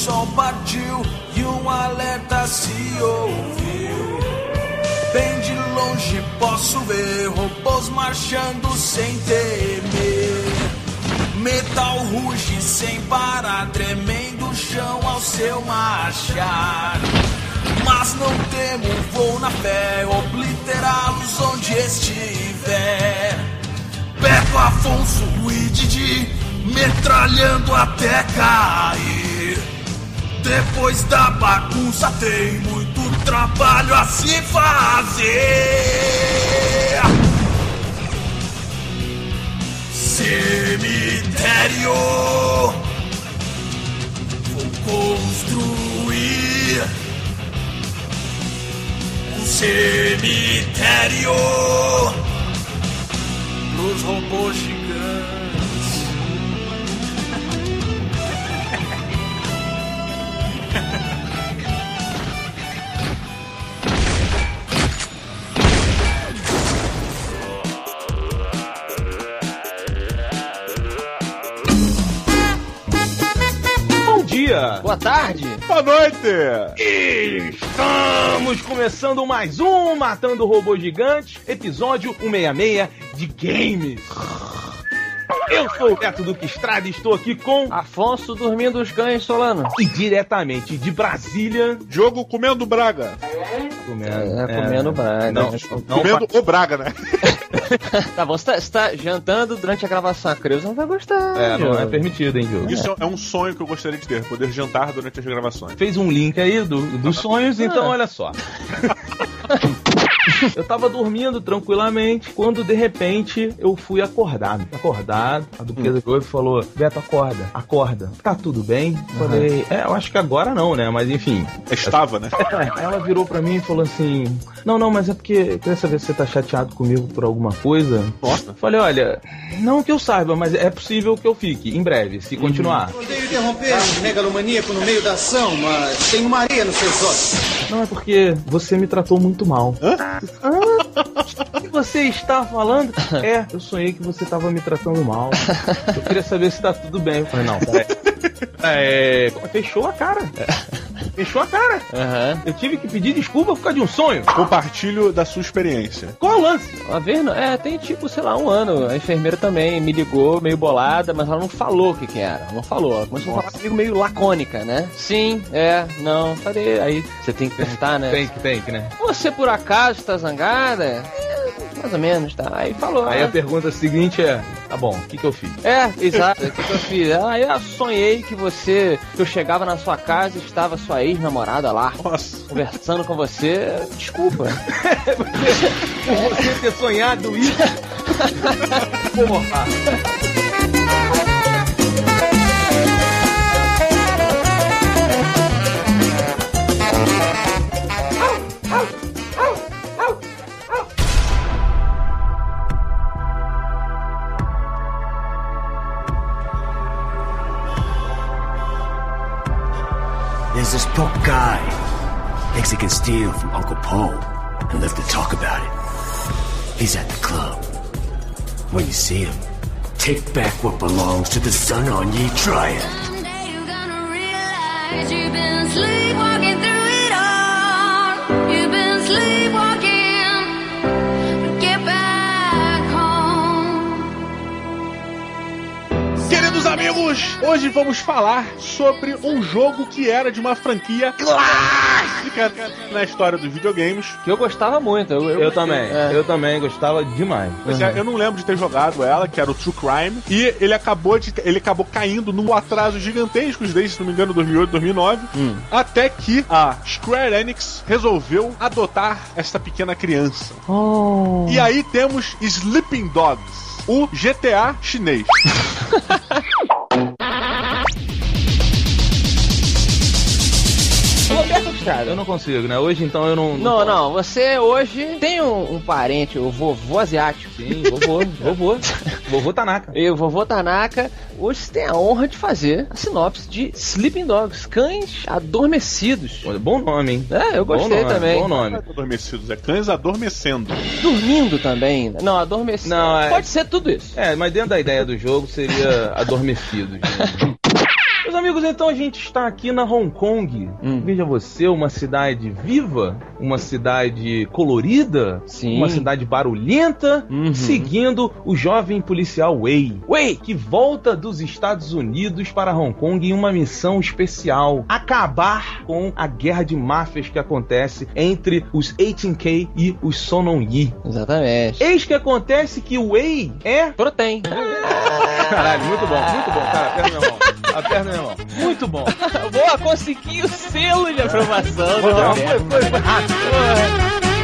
sol partiu e um alerta se ouviu. Bem de longe posso ver robôs marchando sem temer. Metal ruge sem parar, tremendo o chão ao seu marchar. Mas não temo, vou na fé, obliterá-los onde estiver. Beto, Afonso e Didi, metralhando até cair. Depois da bagunça tem muito trabalho a se fazer. Cemitério, vou construir um cemitério pros robôs gigantes. Boa tarde. Boa noite! Estamos começando mais um Matando Robô Gigante, episódio 166 de Games. Eu sou o Beto Duque Estrada e estou aqui com Afonso dormindo os cães, Solano. e diretamente de Brasília, Jogo comendo Braga. Comendo, É, comendo braga. Não, não, comendo o Braga, né? Tá bom, você tá, você tá jantando durante a gravação. A Creuza não vai gostar. é, não é permitido, hein, Diogo? Isso é um sonho que eu gostaria de ter, poder jantar durante as gravações. Fez um link aí do, dos sonhos, então olha só. Eu tava dormindo tranquilamente, quando de repente eu fui acordado. Acordado, a duquesa chegou e falou: Beto, acorda, acorda. Tá tudo bem? Falei, é, eu acho que agora não, né? Mas enfim. Estava, né? Ela virou pra mim e falou assim: Não, não, mas é porque eu queria saber se você tá chateado comigo por alguma coisa. Nossa. Falei, olha, não que eu saiba, mas é possível que eu fique, em breve, se continuar. Odeio interromper um megalomaníaco no meio da ação, mas tem uma areia nos seus olhos. Não, é porque você me tratou muito mal. Hã? O que você está falando? É, eu sonhei que você estava me tratando mal. Eu queria saber se tá tudo bem. Eu falei, não, peraí. É, fechou a cara. Fechou a cara. Aham. Eu tive que pedir desculpa por causa de um sonho. Compartilho da sua experiência. Qual é o lance? Uma vez, não- é, tem tipo, sei lá, um ano. A enfermeira também me ligou, meio bolada, mas ela não falou o que que era. Ela não falou. Ela começou a falar comigo meio lacônica, né? Sim, é, não, falei. Aí você tem que perguntar, né? Tem que, tem que, né? Você por acaso está zangada? Mais ou menos, tá. Aí falou. Aí ah, a pergunta seguinte é: tá bom, o que, que eu fiz? É, exato. O que, que eu fiz? Ah, eu sonhei que você, que eu chegava na sua casa e estava sua ex-namorada lá, Nossa. conversando com você. Desculpa. Por você ter sonhado isso. Porra. This poor guy. Thinks he can steal from Uncle Paul and live to talk about it. He's at the club. When you see him, take back what belongs to the sun on ye try it. You're gonna realize you've been sleepwalking through it all. You've been sleepwalking. Queridos amigos, hoje vamos falar sobre um jogo que era de uma franquia clássica na história dos videogames. Que eu gostava muito. Eu, Eu também, É. eu também gostava demais. Mas é, eu não lembro de ter jogado ela, que era o True Crime, e ele acabou de ele acabou caindo num atraso gigantesco desde, se não me engano, 2008, 2009, até que a Square Enix resolveu adotar essa pequena criança. E aí temos Sleeping Dogs, o GTA chinês. Eu não consigo, né? Hoje então eu não. Não, não, você hoje tem um, um parente, o vovô asiático. Sim, vovô, vovô. Vovô Tanaka. E o vovô Tanaka, hoje você tem a honra de fazer a sinopse de Sleeping Dogs, cães adormecidos. Olha, Bom nome, hein? É, eu gostei bom nome, também. Bom nome. Adormecidos, é cães adormecendo. Dormindo também. Não, adormecido. Não, é- Pode ser tudo isso. É, mas dentro da ideia do jogo seria adormecidos. né? Amigos, então a gente está aqui na Hong Kong. Hum. Veja você, uma cidade viva, uma cidade colorida, Sim. uma cidade barulhenta, Uhum. seguindo o jovem policial Wei. Wei, que volta dos Estados Unidos para Hong Kong em uma missão especial: acabar com a guerra de máfias que acontece entre os 18K e os Sonon Yi. Exatamente. Eis que acontece que o Wei é Protein. Caralho, muito bom, muito bom, cara. Aperta minha mão. Aperta minha mão. Muito bom. Boa, consegui o selo de aprovação. Do foi, foi, foi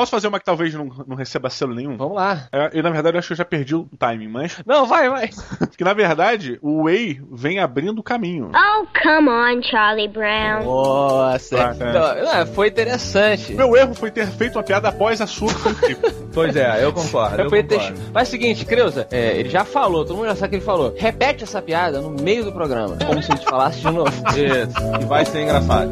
Posso fazer uma que talvez não, não receba selo nenhum? Vamos lá. É, e na verdade eu acho que eu já perdi o timing, mas. Não, vai, vai. Que na verdade o Way vem abrindo o caminho. Oh, come on, Charlie Brown. Nossa. Ah, é. Não, foi interessante. Meu erro foi ter feito uma piada após a sua que foi incrível. Pois é, eu concordo. Eu ter... concordo. Mas é o seguinte, Creuza, é, ele já falou, todo mundo já sabe que ele falou. Repete essa piada no meio do programa. Como se a gente falasse de novo. Isso, e vai ser engraçado.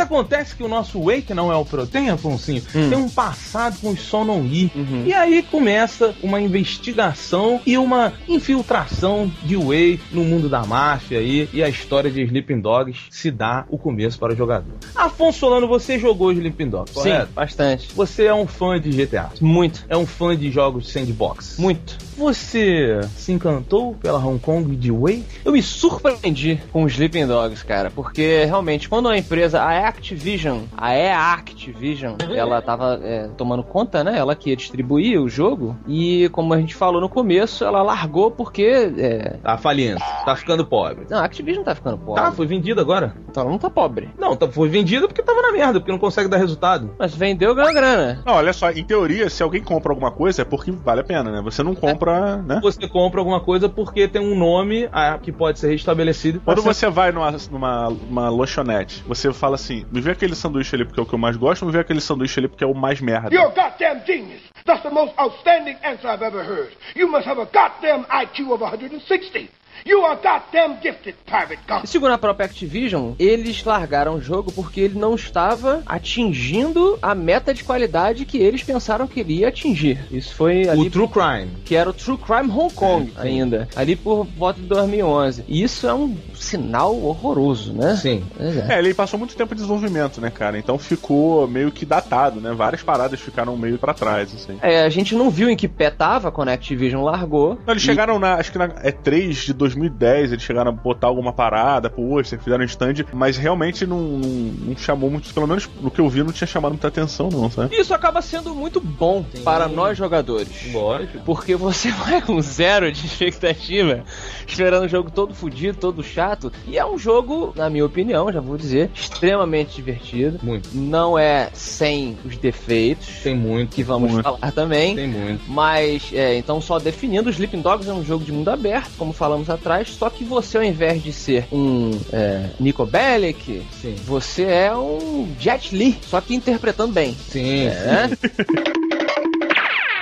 Mas acontece que o nosso que não é o Protein, Afonso, tem um passado com os Sonon Yi. E aí começa uma investigação e uma infiltração de Wei no mundo da máfia aí, e a história de Sleeping Dogs se dá o começo para o jogador. Afonso Solano, você jogou Sleeping Dogs, Sim, correto? bastante. Você é um fã de GTA. Muito. É um fã de jogos sandbox. Muito. Você se encantou pela Hong Kong de Wei? Eu me surpreendi com os Sleeping Dogs, cara, porque realmente quando a empresa, a Activision, a Activision, ela tava é, tomando conta, né? Ela que ia distribuir o jogo e como a gente falou no começo, ela largou porque é... Tá falindo, tá ficando pobre. não, a Activision tá ficando pobre. Tá, foi vendido agora. Então ela não tá pobre. Não, tá, foi vendido porque tava na merda, porque não consegue dar resultado. Mas vendeu ganhou grana. Não, olha só, em teoria, se alguém compra alguma coisa é porque vale a pena, né? Você não compra, né? Você compra alguma coisa porque tem um nome ah, que pode ser restabelecido. Quando ser- você vai numa, numa, numa lanchonete, você fala assim: me vê aquele sanduíche ali porque é o que eu mais gosto, me vê aquele sanduíche ali porque é o mais merda. You're a goddamn genius. That's the most outstanding answer I've ever heard. You must have a goddamn IQ of 160. You are goddamn gifted, Private Gun. E segundo a própria Activision, eles largaram o jogo porque ele não estava atingindo a meta de qualidade que eles pensaram que ele ia atingir. Isso foi ali O True Crime. que era o True Crime Hong Kong ainda, ali por volta de 2011. E isso é um sinal horroroso, né? Sim. É. É, ele passou muito tempo de desenvolvimento, né, cara? Então ficou meio que datado, né? Várias paradas ficaram meio pra trás, assim. É, a gente não viu em que pé tava quando a Activision largou. Não, eles E- chegaram na. Acho que na E3 de 2010, eles chegaram a botar alguma parada, pôster, fizeram stand, mas realmente não, não, não chamou muito. Pelo menos no que eu vi, não tinha chamado muita atenção, não, sabe? Isso acaba sendo muito bom para nós jogadores. Lógico. Porque você vai com zero de expectativa, esperando um jogo todo fodido, todo chato. E é um jogo, na minha opinião, já vou dizer, extremamente divertido. Muito. Não é sem os defeitos, Tem muito. que vamos Muito. falar também. Tem muito. Mas, é, então só definindo, o Sleeping Dogs é um jogo de mundo aberto, como falamos atrás, só que você, ao invés de ser um é, Nico Bellic, Sim. você é um Jet Li, só que interpretando bem. Sim. É, A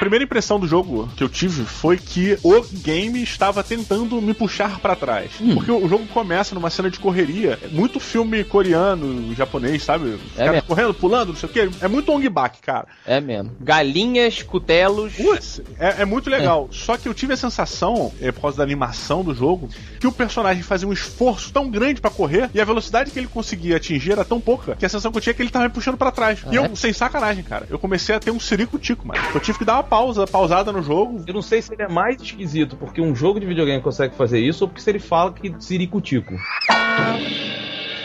primeira impressão do jogo que eu tive foi que o game estava tentando me puxar pra trás. Hum. Porque o jogo começa numa cena de correria, é muito filme coreano, japonês, sabe? Os É caras correndo, pulando, não sei o quê. É muito Ong Bak, cara. é mesmo. Galinhas, cutelos. Putz, é, é muito legal. Só que eu tive a sensação, é, por causa da animação do jogo, que o personagem fazia um esforço tão grande pra correr e a velocidade que ele conseguia atingir era tão pouca que a sensação que eu tinha é que ele tava me puxando pra trás. E eu, sem sacanagem, cara, eu comecei a ter um sirico-tico, mano. Eu tive que dar uma pausa, pausada no jogo. Eu não sei se ele é mais esquisito porque um jogo de videogame consegue fazer isso ou porque se ele fala que siricutico.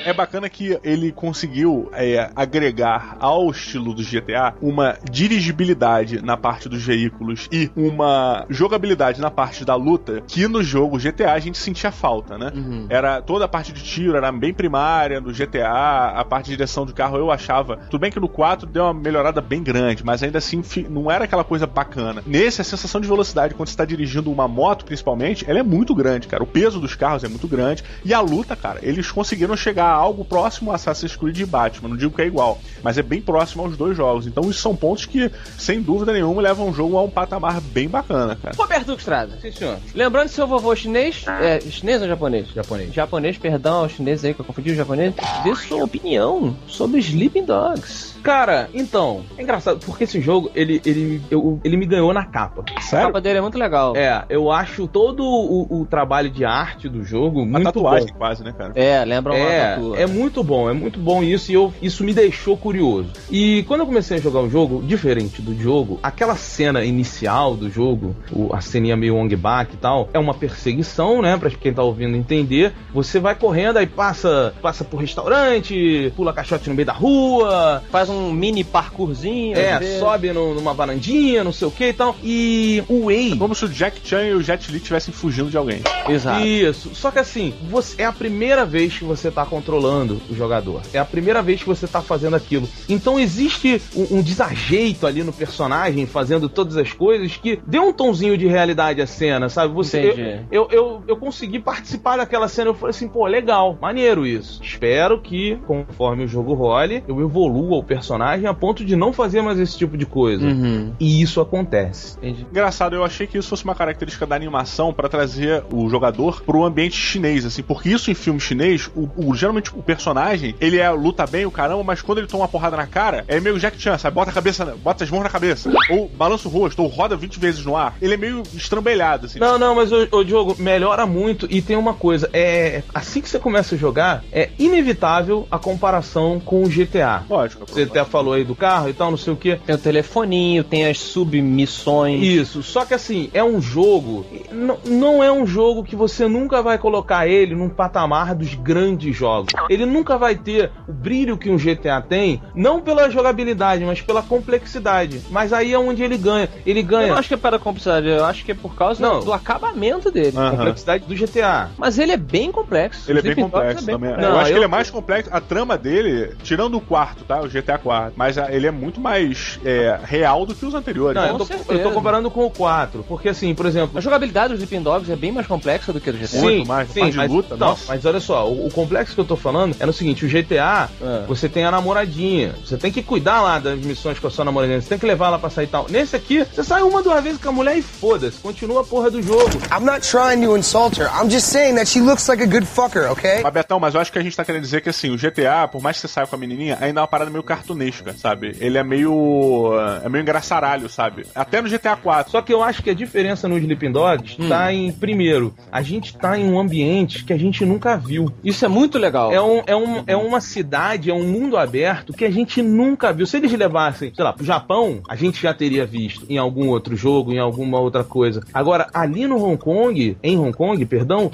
É bacana que ele conseguiu é, agregar ao estilo do GTA uma dirigibilidade na parte dos veículos e uma jogabilidade na parte da luta que no jogo GTA a gente sentia falta, né? Uhum. Era toda a parte de tiro, era bem primária no GTA, a parte de direção de carro eu achava. Tudo bem que no 4 deu uma melhorada bem grande, mas ainda assim não era aquela coisa bacana. Nesse, a sensação de velocidade quando você está dirigindo uma moto, principalmente, ela é muito grande, cara. O peso dos carros é muito grande. E a luta, cara, eles conseguiram chegar algo próximo a Assassin's Creed e Batman. Não digo que é igual, mas é bem próximo aos dois jogos. Então, isso são pontos que, sem dúvida nenhuma, levam o jogo a um patamar bem bacana, cara. Roberto Estrada. Sim, senhor. Lembrando seu vovô chinês, é chinês ou japonês? Japonês. Japonês, perdão, aos chineses aí que eu confundi o japonês. Dê sua opinião sobre Sleeping Dogs. Cara, então, é engraçado, porque esse jogo, ele, ele, eu- ele me ganhou na capa. A Sério? capa dele é muito legal. É, eu acho todo o, o trabalho de arte do jogo Uma muito tatuagem bom. quase, né, cara? É, lembra uma É, é muito bom, é muito bom isso e eu, isso me deixou curioso. E quando eu comecei a jogar o jogo, diferente do jogo, aquela cena inicial do jogo, o- a ceninha meio Wong Bak e tal, é uma perseguição, né, pra quem tá ouvindo entender. Você vai correndo, aí passa, passa por restaurante, pula caixote no meio da rua, Faz um mini parkourzinho. é, sobe no- numa varandinha, não sei o que e tal. E o Way Como se o Jack Chan e o Jet Li estivessem fugindo de alguém. Exato. Isso. Só que assim, você, é a primeira vez que você tá controlando o jogador. É a primeira vez que você tá fazendo aquilo. Então existe um, um desajeito ali no personagem fazendo todas as coisas que deu um tomzinho de realidade à cena, sabe? Você, Entendi. eu, eu, eu, eu consegui participar daquela cena. Eu falei assim, pô, legal, maneiro isso. Espero que, conforme o jogo role, eu evolua o personagem a ponto de não fazer mais esse tipo de coisa. Uhum. E isso acontece. Entendi. Engraçado, eu achei que isso fosse uma característica da animação pra trazer o jogador pro ambiente chinês, assim, porque isso em filme chinês, o, o- geralmente o personagem, ele é luta bem o caramba, mas quando ele toma uma porrada na cara, é meio Jack Chan, sabe? Bota a cabeça, bota as mãos na cabeça, ou balança o rosto, ou roda 20 vezes no ar. Ele é meio estrambelhado, assim. Não, não, mas o, o Diogo melhora muito e tem uma coisa, é assim que você começa a jogar, é inevitável a comparação com o GTA. Lógico. Você até falou aí do carro e tal, não sei o que. Tem o telefoninho, tem as submissões. Isso, só que assim, é um jogo, não, não é um jogo que você nunca vai colocar ele num patamar dos grandes jogos. Ele nunca vai ter o brilho que um GTA tem, não pela jogabilidade, mas pela complexidade. Mas aí é onde ele ganha. Ele Eu ganha não acho que é pela complexidade, eu acho que é por causa Não. do acabamento dele. a Aham. complexidade do GTA. Mas ele é bem complexo. Ele é bem Dogs complexo também. complexo. Não, eu acho que eu- ele é mais complexo. A trama dele, tirando o quarto, tá? O GTA 4. Mas ah, ele é muito mais é, real do que os anteriores. Não, eu tô, eu tô comparando com o 4, porque assim, por exemplo, A jogabilidade dos Sleeping Dogs é bem mais complexa do que a do GTA. Muito mais, sim, mas, luta, não, nossa. mas olha só, o, o complexo que eu tô falando é no seguinte, o GTA, É. você tem a namoradinha, você tem que cuidar lá das missões com a sua namoradinha, você tem que levar ela pra sair e tal. Nesse aqui, você sai uma, duas vezes com a mulher e foda-se, continua a porra do jogo. I'm not trying to insult her. I'm just saying that she looks like a good fucker, okay? Mas Betão, mas eu acho que a gente tá querendo dizer que assim, o GTA, por mais que você saia com a menininha, ainda é uma parada meio cartunesca, sabe? Ele é meio. é meio engraçaralho, sabe? Até no GTA 4. Só que eu acho que a diferença no Sleeping Dogs Hum. tá em, primeiro, a gente tá em um ambiente que a gente nunca viu. Isso é muito legal. É, um, é, um, é uma cidade, é um mundo aberto que a gente nunca viu. Se eles levassem, sei lá, pro Japão, a gente já teria visto em algum outro jogo, em alguma outra coisa. Agora, ali no Hong Kong, em Hong Kong, perdão.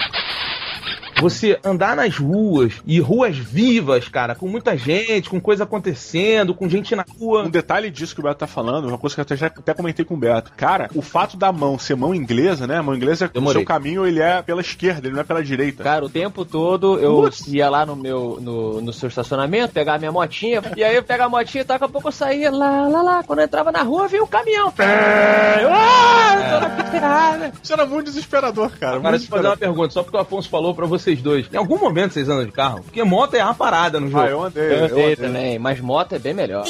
Você andar nas ruas e ruas vivas, cara, com muita gente, com coisa acontecendo, com gente na rua. Um detalhe disso que o Beto tá falando, uma coisa que eu até, já, até comentei com o Beto. Cara, o fato da mão ser mão inglesa, né? A mão inglesa, o Demorei. seu caminho ele é pela esquerda, ele não é pela direita. Cara, o tempo todo eu Putz. ia lá no meu no, no seu estacionamento, pegar a minha motinha, e aí eu pegava a motinha e daqui a pouco eu saía lá, lá, lá. Quando eu entrava na rua, vinha um caminhão. Eu, ah, eu tô na errada. Isso era muito desesperador, cara. Agora, muito deixa eu fazer uma pergunta, só porque o Afonso falou pra vocês dois. Em algum momento vocês andam de carro? Porque moto é uma parada no jogo. Ah, eu andei. Eu Eu andei andei. também, mas moto é bem melhor.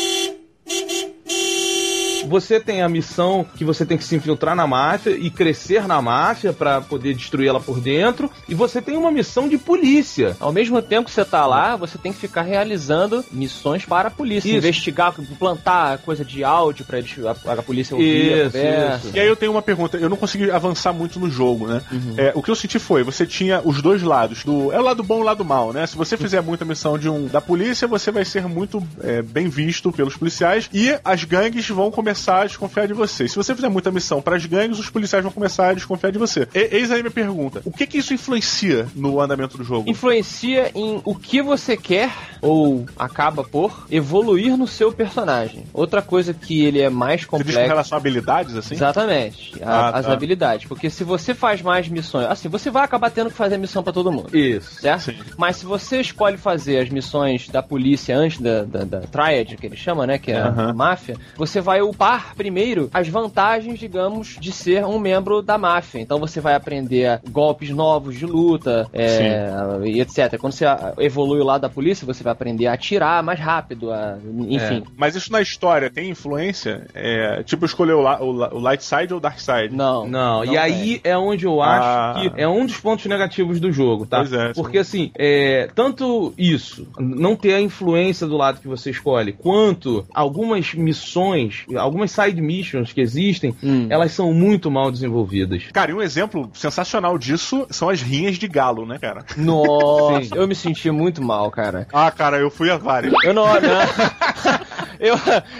Você tem a missão que você tem que se infiltrar na máfia e crescer na máfia pra poder destruir ela por dentro. E você tem uma missão de polícia. Ao mesmo tempo que você tá lá, você tem que ficar realizando missões para a polícia. Isso. Investigar, plantar coisa de áudio pra eles, a, a polícia ouvir a Isso, conversa. isso. E aí eu tenho uma pergunta, eu não consegui avançar muito no jogo, né? É, o que eu senti foi, você tinha os dois lados, do é o lado bom e o lado mal, né? Se você fizer muita missão de um da polícia, você vai ser muito é, bem visto pelos policiais e as gangues vão começar a desconfiar de você. Se você fizer muita missão para as gangues, os policiais vão começar a desconfiar de você. E, eis aí minha pergunta: o que que isso influencia no andamento do jogo? Influencia em o que você quer ou acaba por evoluir no seu personagem. Outra coisa que ele é mais Você diz com complexo. relação a habilidades, assim? Exatamente, a- Ah, as tá. habilidades. Porque se você faz mais missões, assim, você vai acabar tendo que fazer missão pra todo mundo. Isso. Certo? Sim. Mas se você escolhe fazer as missões da polícia antes da, da, da Triad, que ele chama, né? Que é a- Aham. a máfia, você vai upar provar primeiro as vantagens, digamos, de ser um membro da máfia. Então você vai aprender golpes novos de luta, é, e etc. Quando você evolui o lado da polícia, você vai aprender a atirar mais rápido, a- enfim. Mas isso na história tem influência? É, tipo, escolher o, la- o, o light side ou o dark side? Não. Não, e aí é onde eu acho Ah. que é um dos pontos negativos do jogo, tá? Pois é, Porque assim, é, tanto isso, não ter a influência do lado que você escolhe, quanto algumas missões, algumas side missions que existem, Hum. elas são muito mal desenvolvidas. Cara, e um exemplo sensacional disso são as rinhas de galo, né, cara? Nossa, Sim. eu me senti muito mal, cara. Ah, cara, eu fui a várias. Eu não. não. Eu,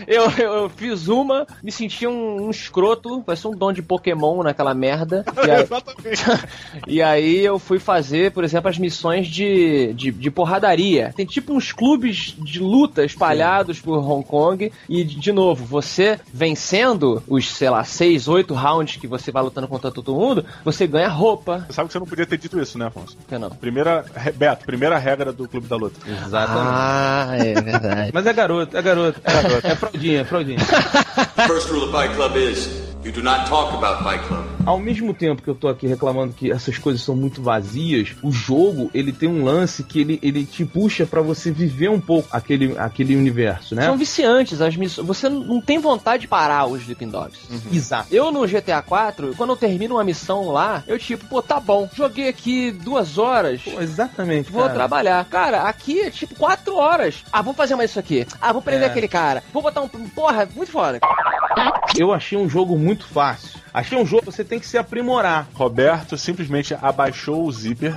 eu, eu fiz uma, me senti um, um escroto, parecia um dom de Pokémon naquela merda. E aí, Exatamente. e aí eu fui fazer, por exemplo, as missões de, de, de porradaria. Tem tipo uns clubes de luta espalhados por Hong Kong. E, de novo, você vencendo os, sei lá, seis, oito rounds que você vai lutando contra todo mundo, você ganha roupa. Você sabe que você não podia ter dito isso, né, Afonso? Por que não? Primeira, Beto, primeira regra do Clube da Luta. Exatamente. Ah, é verdade. Mas é garoto, é garoto. É, garoto. é fraldinha, é fraldinha. First rule of Fight Club is you do not talk about Fight Club. Ao mesmo tempo que eu tô aqui reclamando que essas coisas são muito vazias, o jogo, ele tem um lance que ele, ele te puxa pra você viver um pouco aquele, aquele universo, né? São viciantes as missões. Você não tem vontade de parar os Sleeping Dogs. Exato. Eu no GTA 4, quando eu termino uma missão lá, eu tipo, pô, tá bom, joguei aqui duas horas. Pô, exatamente. Vou cara. trabalhar. Cara, aqui é tipo quatro horas. Ah, vou fazer mais isso aqui. Ah, vou prender É. aquele cara. Vou botar um. Porra, muito foda. Eu achei um jogo muito fácil. Achei um jogo que você tem que se aprimorar. Roberto simplesmente abaixou o zíper,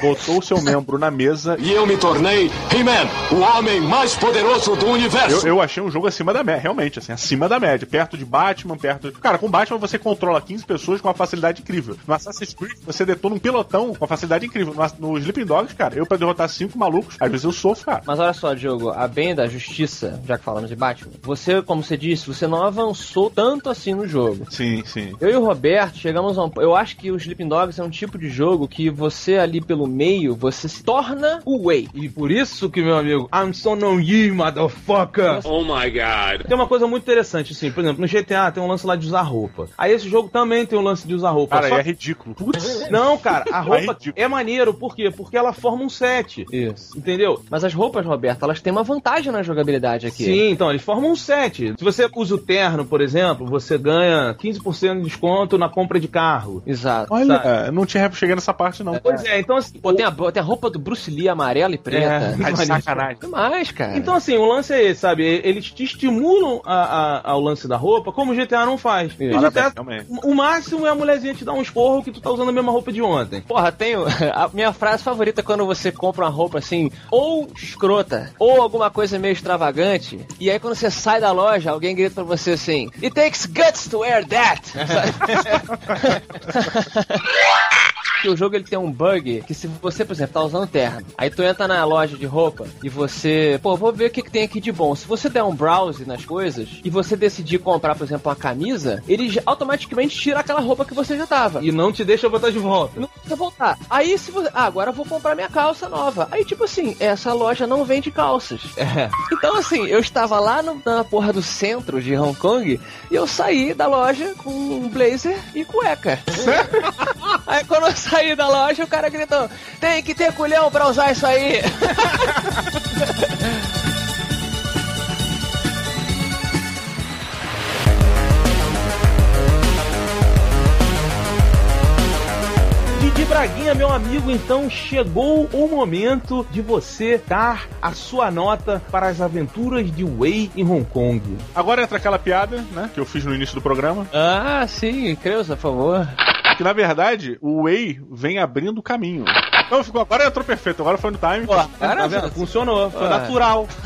botou o seu membro na mesa E eu me tornei He-Man, o homem mais poderoso do universo. Eu, eu achei um jogo acima da média, realmente, assim, acima da média. Perto de Batman, perto. Cara, com Batman você controla 15 pessoas com uma facilidade incrível. No Assassin's Creed você detona um pelotão com uma facilidade incrível. No, no Sleeping Dogs, cara, eu pra derrotar cinco malucos, às vezes eu sofro, cara. Mas olha só, Diogo, a bem da justiça, já que falamos de Batman, você, como você disse, você não avançou tanto assim no jogo. Sim, sim. Eu e o Roberto chegamos a um. Eu acho que o Sleeping Dogs é um tipo de jogo que você ali pelo meio, você se torna o Way. E por isso que, meu amigo, I'm so no you, motherfucker. Oh my god. Tem uma coisa muito interessante, assim, por exemplo, no GTA tem um lance lá de usar roupa. Aí esse jogo também tem um lance de usar roupa. Cara, Só- é ridículo. Putz. Não, cara, a roupa ridículo. é maneiro, por quê? Porque ela forma um set. Isso. Entendeu? Mas as roupas, Roberto, elas têm uma vantagem na jogabilidade aqui. Sim, então, eles formam um set. Se você usa o terno, por exemplo, você ganha 15% de desconto na compra de carro. Exato. Olha, Sabe? é, não tinha cheguei nessa parte, não. Pois é, então assim. Pô, tem a, tem a roupa do Bruce Lee amarela e preta. É. Tá de sacanagem. Demais, cara. Então, assim, o lance é esse, sabe? Eles te estimulam a- a- ao lance da roupa, como o GTA não faz. Isso. O, GTA, o máximo é a mulherzinha te dar um esporro que tu tá usando a mesma roupa de ontem. Porra, tenho. A minha frase favorita é quando você compra uma roupa assim, ou escrota, ou alguma coisa meio extravagante, e aí quando você sai da loja, alguém grita pra você assim: It takes guts to wear that! Que o jogo ele tem um bug que se você, por exemplo, tá usando terno, aí tu entra na loja de roupa e você, pô, vou ver o que, que tem aqui de bom. Se você der um browse nas coisas e você decidir comprar, por exemplo, uma camisa, ele automaticamente tira aquela roupa que você já tava. E não te deixa botar de volta. Não precisa voltar. Aí se você. Ah, agora eu vou comprar minha calça nova. Aí, tipo assim, essa loja não vende calças. É. Então, assim, eu estava lá no- na porra do centro de Hong Kong e eu saí da loja com um blazer e cueca. Aí quando eu saí da loja, o cara gritou: tem que ter culhão pra usar isso aí. Didi Braguinha, meu amigo, então chegou o momento de você dar a sua nota para as aventuras de Wei em Hong Kong. Agora entra aquela piada, né, que eu fiz no início do programa, Ah, sim, Creuza, por favor. Que na verdade o Way vem abrindo o caminho. Então ficou, agora entrou perfeito, agora foi no time. tá vendo? Funcionou, foi Ah. natural.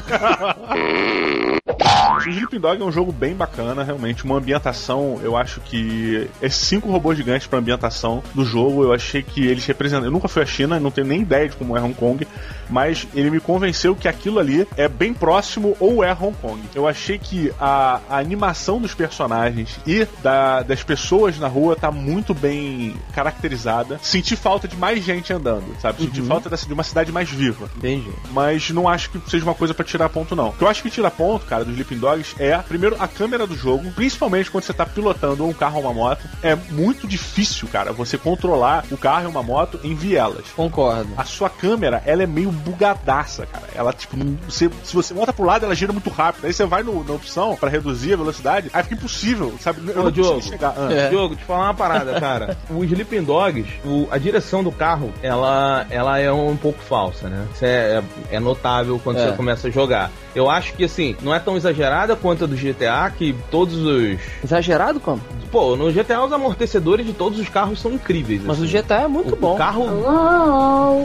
O Sleeping Dog é um jogo bem bacana, realmente. Uma ambientação, eu acho que. Esses cinco robôs gigantes pra ambientação do jogo, eu achei que eles representam. Eu nunca fui à China, não tenho nem ideia de como é Hong Kong, mas ele me convenceu que aquilo ali é bem próximo ou é Hong Kong. Eu achei que a, a animação dos personagens e da- das pessoas na rua tá muito bem caracterizada. Senti falta de mais gente andando, sabe? Senti falta dessa- de uma cidade mais viva Entendi. mas não acho que seja uma coisa pra tirar ponto, não. O que eu acho que tira ponto, cara, do Sleeping Dogs Dogs é, primeiro, a câmera do jogo, principalmente quando você tá pilotando um carro ou uma moto, é muito difícil, cara, você controlar o carro e uma moto em vielas. Concordo. A sua câmera, ela é meio bugadaça, cara. Ela, tipo, não- você, se você volta pro lado, ela gira muito rápido. Aí você vai no- na opção pra reduzir a velocidade, aí fica impossível, sabe? Eu Ô, não Diogo, consigo chegar. Ah. É. Diogo, te falar uma parada, cara. o Sleeping Dogs, o- a direção do carro, ela, ela é um pouco falsa, né? Isso é, é notável quando É. você começa a jogar. Eu acho que, assim, não é tão exagerada quanto a do GTA, que todos os... Exagerado como? Pô, no GTA os amortecedores de todos os carros são incríveis. Mas assim. o GTA é muito O- bom. O carro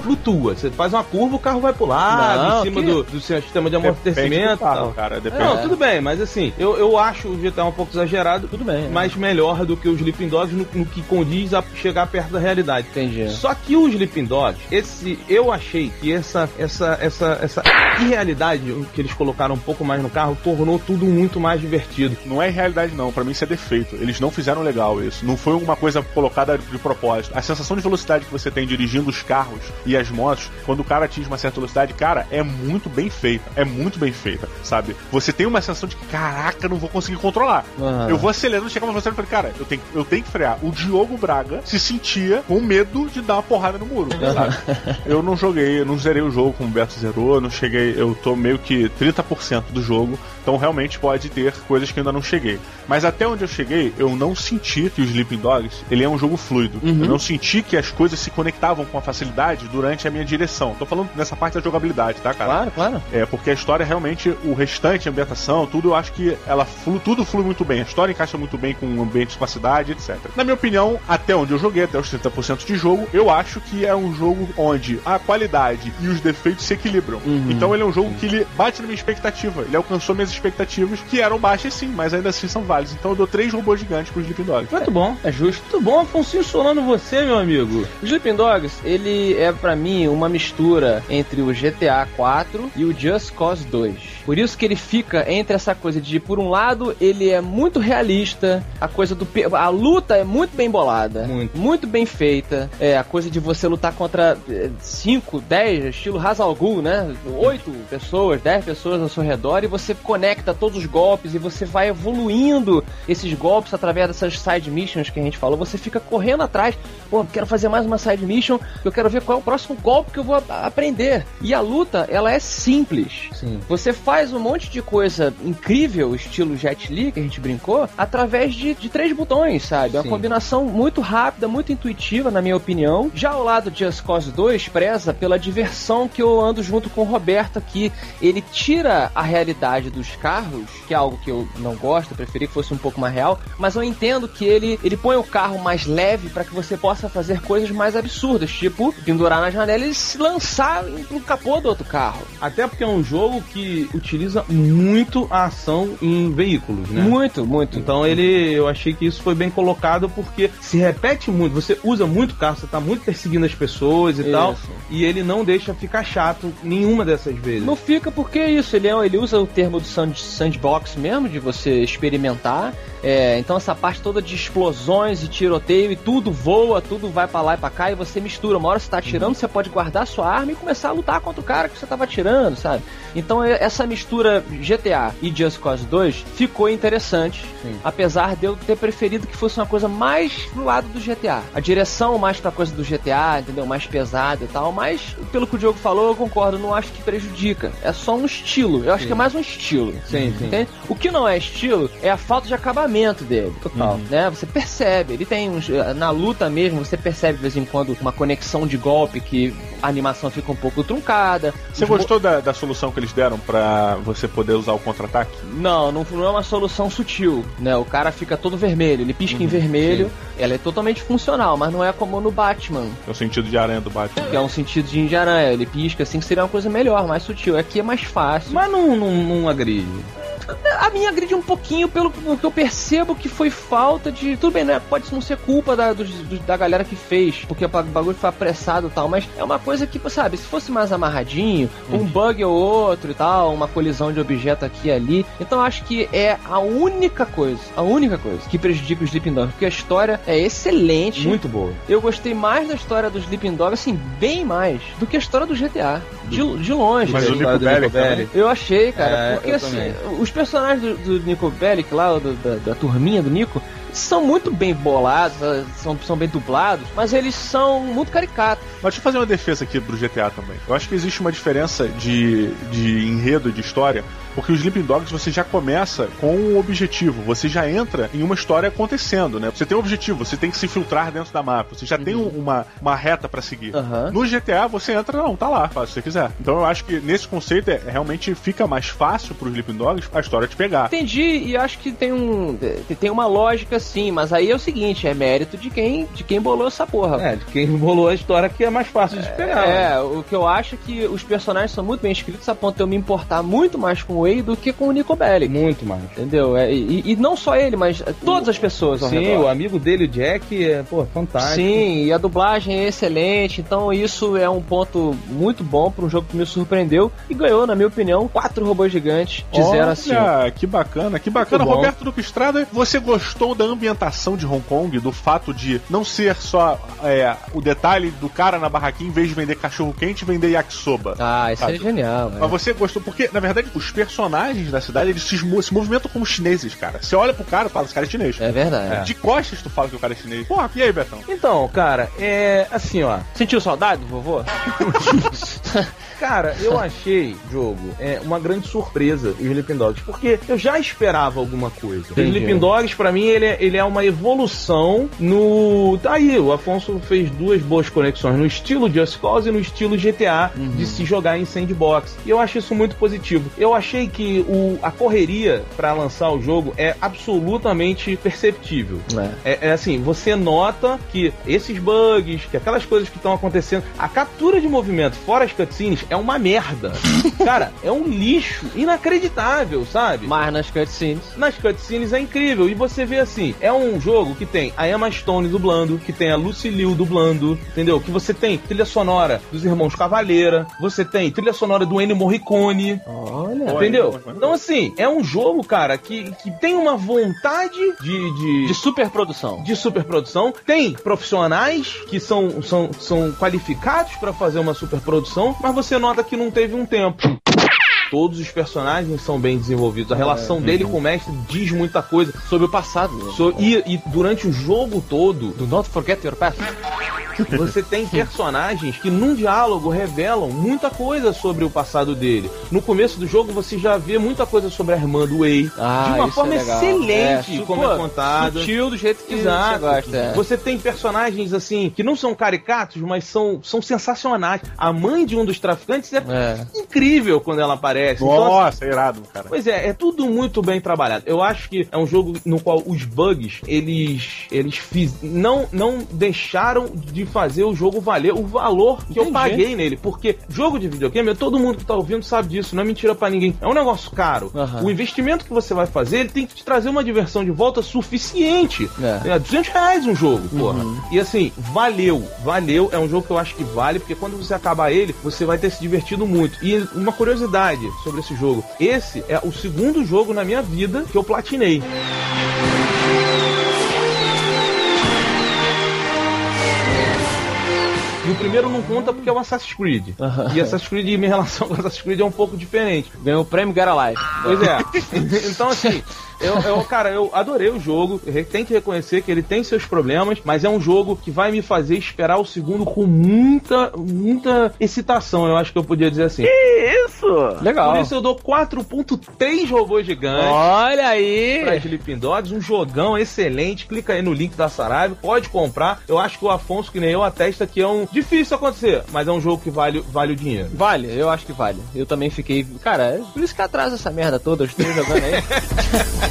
flutua. Você faz uma curva, carro vai pular Não, em cima que- do, do sistema de Depende do amortecimento carro, tal. cara. Depende. Não, tudo bem, mas assim, eu, eu acho o GTA um pouco exagerado, Tudo bem, é. mas melhor do que o Sleeping Dogs no, no que condiz a chegar perto da realidade. Entendi. Só que o Sleeping Dogs, esse, eu achei que essa, essa, essa, essa irrealidade que eles colocaram um pouco mais no carro tornou tudo muito mais divertido. Não é realidade, não. Pra mim isso é defeito. Eles não fizeram legal isso. Não foi uma coisa colocada de propósito. A sensação de velocidade que você tem dirigindo os carros e as motos, quando o cara atinge uma certa velocidade, cara, é muito bem feita. É muito bem feita, sabe? Você tem uma sensação de que, caraca, não vou conseguir controlar. Eu vou acelerando, chega uma velocidade e falei, cara, eu tenho, eu tenho que frear. O Diogo Braga se sentia com medo de dar uma porrada no muro, sabe? Eu não joguei, eu não zerei o jogo como o Beto zerou, eu não cheguei, eu tô meio que 30% do jogo, então realmente pode ter coisas que eu ainda não cheguei. Mas até onde eu cheguei, eu não senti que o Sleeping Dogs, ele é um jogo fluido. Eu não senti que as coisas se conectavam com a facilidade durante a minha direção. Tô falando nessa parte da jogabilidade, tá, cara? Claro, claro. É, porque a história realmente, o restante, a ambientação, tudo, eu acho que ela flui, tudo flui muito bem. A história encaixa muito bem com o ambiente com a cidade, etc. Na minha opinião, até onde eu joguei, até os 30% de jogo, eu acho que é um jogo onde a qualidade e os defeitos se equilibram. Então ele é um jogo que ele bate na minha expectativa. Ele alcançou minhas expectativas, que eram baixas sim, mas ainda assim são válidas. Então eu dou três robôs gigantes pro Sleeping Dogs. Muito bom. É justo. Muito bom, Afonso Solano, você, meu amigo. O Sleeping Dogs, ele é pra mim uma mistura entre o GTA 4 e o Just Cause 2. Por isso que ele fica entre essa coisa de, por um lado, ele é muito realista, a coisa do a luta é muito bem bolada, Muito. bem feita. É a coisa de você lutar contra 5, 10, estilo Hazal Ghul, né? 8 pessoas, 10 pessoas ao seu redor e você conecta todos os golpes e você vai evoluindo esses golpes através dessas side missions que a gente falou. Você fica correndo atrás, pô, quero fazer mais uma side mission, eu quero ver qual é o próximo golpe que eu vou a- E a luta, ela é simples. Sim. Você faz um monte de coisa incrível, estilo Jet Li, que a gente brincou, através de, de três botões, sabe? É uma combinação muito rápida, muito intuitiva, na minha opinião. Já ao lado de Just Cause 2, preza pela diversão que eu ando junto com o Roberto aqui. Ele tira a realidade dos carros, que é algo que eu não gosto, eu preferi que fosse um pouco mais real, mas eu entendo que ele, ele põe o carro mais leve para que você possa fazer coisas mais absurdas, tipo pendurar na janela e se lançar no capô do outro carro. Até porque é um jogo que utiliza muito a ação em veículos, né? Muito, muito. Então ele, eu achei que isso foi bem colocado porque se repete muito, você usa muito carro, você tá muito perseguindo as pessoas e Isso. tal, e ele não deixa ficar chato nenhuma dessas vezes. Não fica porque é isso, ele, é, ele usa o termo do sand- sandbox mesmo, de você experimentar. É, então essa parte toda de explosões e tiroteio e tudo voa, tudo vai pra lá e pra cá e você mistura. Uma hora você tá atirando, você pode guardar sua arma e começar a lutar contra o cara que você tava atirando, sabe? Então essa mistura GTA e Just Cause 2 ficou interessante, apesar de eu ter preferido que fosse uma coisa mais pro lado do GTA. A direção mais pra coisa do GTA, entendeu? Mais pesada e tal, mas pelo que o Diogo falou, eu concordo, não acho que prejudica. É só um estilo. Eu acho que é mais um estilo. Sim, sim. Entende? O que não é estilo é a falta de acabamento dele. Total. Né? Você percebe. Ele tem uns. Na luta mesmo, você percebe de vez em quando uma conexão de golpe que a animação fica um pouco truncada. Você gostou da, da solução que eles deram pra você poder usar o contra-ataque? Não, não, não é uma solução sutil, né? O cara fica todo vermelho, ele pisca em vermelho, ela é totalmente funcional, mas não é como no Batman, É o sentido de aranha do Batman. que é um sentido de Indiaranha, ele pisca assim que seria uma coisa melhor, mais sutil. Aqui é mais fácil. Mas não, não, não agride. A minha agride um pouquinho pelo que eu percebo que foi falta de. Tudo bem, né? Pode não ser culpa da, dos- da galera que fez, porque o bagulho foi apressado e tal, mas é uma coisa que, sabe, se fosse mais amarradinho, um bug ou outro e tal, uma colisão de objeto aqui e ali. Então eu acho que é a única coisa, a única coisa que prejudica o Sleeping Dogs, porque a história é excelente. Muito boa. Eu gostei mais da história do Sleeping Dog, assim, bem mais, do que a história do GTA. De, de longe. Mas o Nico Bellic? Eu achei, cara, É, porque assim, também. os personagens do, do Nico Bellic lá, do- da, da turminha do Nico, são muito bem bolados, eh, são, são bem dublados, mas eles são muito caricatos. Mas deixa eu fazer uma defesa aqui pro GTA também. Eu acho que existe uma diferença de, de enredo de história, porque os Sleeping Dogs você já começa com um objetivo, você já entra em uma história acontecendo, né? Você tem um objetivo, você tem que se filtrar dentro da mapa, você já tem um- uma, uma reta pra seguir. Aham. No GTA você entra, não, tá lá, faz se você quiser. Então eu acho que nesse conceito é, realmente fica mais fácil pros Sleeping Dogs a história te pegar. Entendi e acho que tem um tem uma lógica sim, mas aí é o seguinte, é mérito de quem de quem bolou essa porra. É, de quem bolou a história que é mais fácil de pegar. né? É, o que eu acho é que os personagens são muito bem escritos a ponto de eu me importar muito mais com o Wade do que com o Nico Bellic. Muito mais. Entendeu? É, e, e não só ele, mas todas as pessoas ao Sim, redor. o amigo dele, o Jack, é, pô, fantástico. Sim, e a dublagem é excelente, então isso é um ponto muito bom para um jogo que me surpreendeu e ganhou, na minha opinião, quatro robôs gigantes de 0 a 5. Olha, que bacana, que bacana. Muito. Roberto Duque Estrada, você gostou da ambientação de Hong Kong, do fato de não ser só é, o detalhe do cara na barraquinha, em vez de vender cachorro quente, vender yakisoba? Ah, isso Sabe? é genial. Mas você gostou, porque, na verdade, os personagens da cidade, eles se, se movimentam como chineses, cara. Você olha pro cara e fala, esse cara é chinês. É verdade. De costas tu fala que o cara é chinês. Porra, e aí, Betão? Então, cara, é assim, ó. Sentiu saudade do vovô? Cara, eu achei, jogo, é uma grande surpresa os Sleeping Dogs, porque eu já esperava alguma coisa. Entendi. Sleeping Dogs, pra mim, ele é, ele é uma evolução no. Tá aí, o Afonso fez duas boas conexões no estilo Just Cause e no estilo GTA de se jogar em sandbox. E eu acho isso muito positivo. Eu achei que o, a correria pra lançar o jogo é absolutamente perceptível. É, é assim, você nota que esses bugs, que aquelas coisas que estão acontecendo, a captura de movimento fora as cutscenes é uma merda. Cara, é um lixo inacreditável, sabe? Mas nas cutscenes. Nas cutscenes é incrível. E você vê assim, é um jogo que tem a Emma Stone dublando, que tem a Lucy Liu dublando, entendeu? Que você tem trilha sonora dos irmãos Cavaleira, você tem trilha sonora do Ennio Morricone. Olha. Entendeu? Então, assim, é um jogo, cara, que, que tem uma vontade de. De, De superprodução. de superprodução. Tem profissionais que são, são, são qualificados pra fazer uma superprodução, mas você nota que não teve um tempo. Todos os personagens são bem desenvolvidos. A relação dele com o mestre diz muita coisa sobre o passado. So- e, e durante o jogo todo, Do not forget your past. você tem personagens que num diálogo revelam muita coisa sobre o passado dele. No começo do jogo você já vê muita coisa sobre a irmã do Wei. Ah, de uma isso forma é excelente É, como pô, é contada. Sutil do jeito que Exato. você gosta. é. Você tem personagens assim que não são caricatos, mas são, são sensacionais. A mãe de um dos traficantes é, É. incrível quando ela aparece. Então, assim, Nossa, é irado, cara. Pois é, é tudo muito bem trabalhado. Eu acho que é um jogo no qual os bugs, eles eles fiz, não não deixaram de fazer o jogo valer o valor que eu Entendi. paguei nele, porque jogo de videogame, todo mundo que tá ouvindo sabe disso, não é mentira pra ninguém. É um negócio caro. Aham. O investimento que você vai fazer, ele tem que te trazer uma diversão de volta suficiente. É. É 200 reais um jogo, porra. E assim, valeu, valeu. É um jogo que eu acho que vale, porque quando você acabar ele, você vai ter se divertido muito. E uma curiosidade sobre esse jogo: esse é o segundo jogo na minha vida que eu platinei. E o primeiro não conta porque é o Assassin's Creed. Aham. E Assassin's Creed, minha relação com Assassin's Creed é um pouco diferente. Ganhou o prêmio Alive. Pois é. então, assim, eu, eu, cara, eu adorei o jogo. Tenho que reconhecer que ele tem seus problemas, mas é um jogo que vai me fazer esperar o segundo com muita, muita excitação. Eu acho que eu podia dizer assim. Isso! Legal. Por isso eu dou 4.3 robôs gigantes. Olha Pra aí! Sleeping Dogs, um jogão excelente. Clica aí no link da Saraiva, pode comprar. Eu acho que o Afonso, que nem eu, atesta que é um difícil acontecer, mas é um jogo que vale, vale o dinheiro. Vale, eu acho que vale. Eu também fiquei. Cara, é por isso que atrasa essa merda toda, eu estou jogando aí.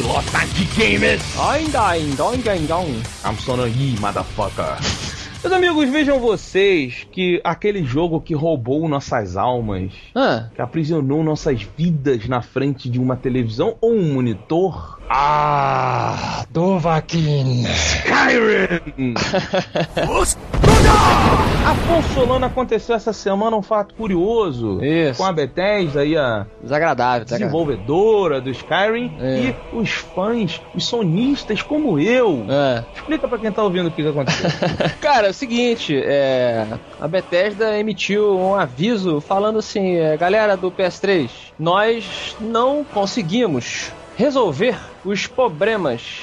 Pilota de Games. Ainda, ainda, ainda, ainda. I'm Sono Yi, motherfucker. Meus amigos, vejam vocês que aquele jogo que roubou nossas almas, Ah, que aprisionou nossas vidas na frente de uma televisão ou um monitor. ah, Dovahkiin. Skyrim! Afonso Solano aconteceu essa semana um fato curioso. Isso. Com a Bethesda e a Desagradável, desenvolvedora do Skyrim É. e os fãs, os sonistas como eu. É. Explica pra quem tá ouvindo o que, que aconteceu. Cara, é o seguinte, é, a Bethesda emitiu um aviso falando assim, é, galera do PS3, nós não conseguimos resolver os problemas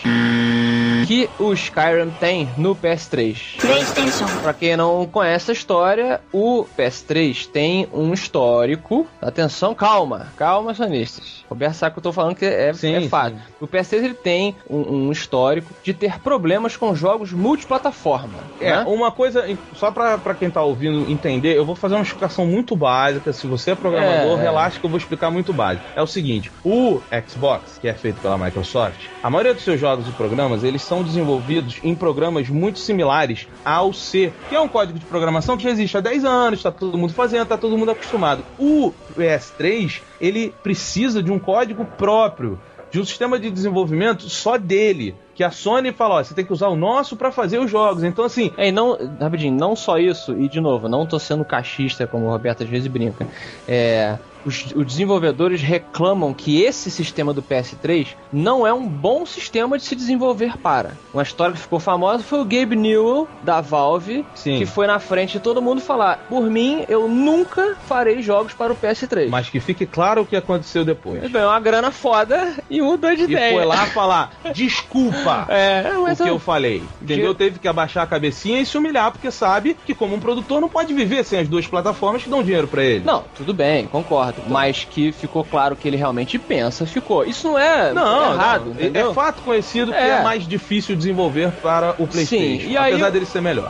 que o Skyrim tem no PS3. PlayStation. Pra quem não conhece a história, o PS3 tem um histórico. Atenção, calma, calma, sonistas. Roberto sabe que eu tô falando que é, Sim, é fato. sim. O PS3 ele tem um, um histórico de ter problemas com jogos multiplataforma. É, né? uma coisa, só pra, pra quem tá ouvindo entender, eu vou fazer uma explicação muito básica. Se você é programador, É, é. relaxa que eu vou explicar muito básico. É o seguinte: o Xbox, que é feito pela Microsoft, a maioria dos seus jogos e programas, eles são desenvolvidos em programas muito similares ao C, que é um código de programação que já existe há 10 anos, tá todo mundo fazendo, tá todo mundo acostumado. O PS3, ele precisa de um código próprio de um sistema de desenvolvimento só dele. Que a Sony fala, ó, você tem que usar o nosso pra fazer os jogos. Então, assim, É, não, rapidinho, não só isso, e de novo, não tô sendo cachista, como o Roberto às vezes brinca. É, os, os desenvolvedores reclamam que esse sistema do PS3 não é um bom sistema de se desenvolver para. Uma história que ficou famosa foi o Gabe Newell, da Valve, Sim. que foi na frente de todo mundo falar: por mim, eu nunca farei jogos para o PS3. mas que fique claro o que aconteceu depois. Ele ganhou uma grana foda e mudou de E ideia. foi lá falar, desculpa É, o que eu- eu falei. Entendeu? Teve que abaixar a cabecinha e se humilhar, porque sabe que como um produtor não pode viver sem as duas plataformas que dão dinheiro pra ele. Não, tudo bem, concordo. Mas que ficou claro que ele realmente pensa, ficou. Isso não é Não, errado, não. É fato conhecido que É. é mais difícil desenvolver para o PlayStation. e aí apesar eu- dele ser melhor.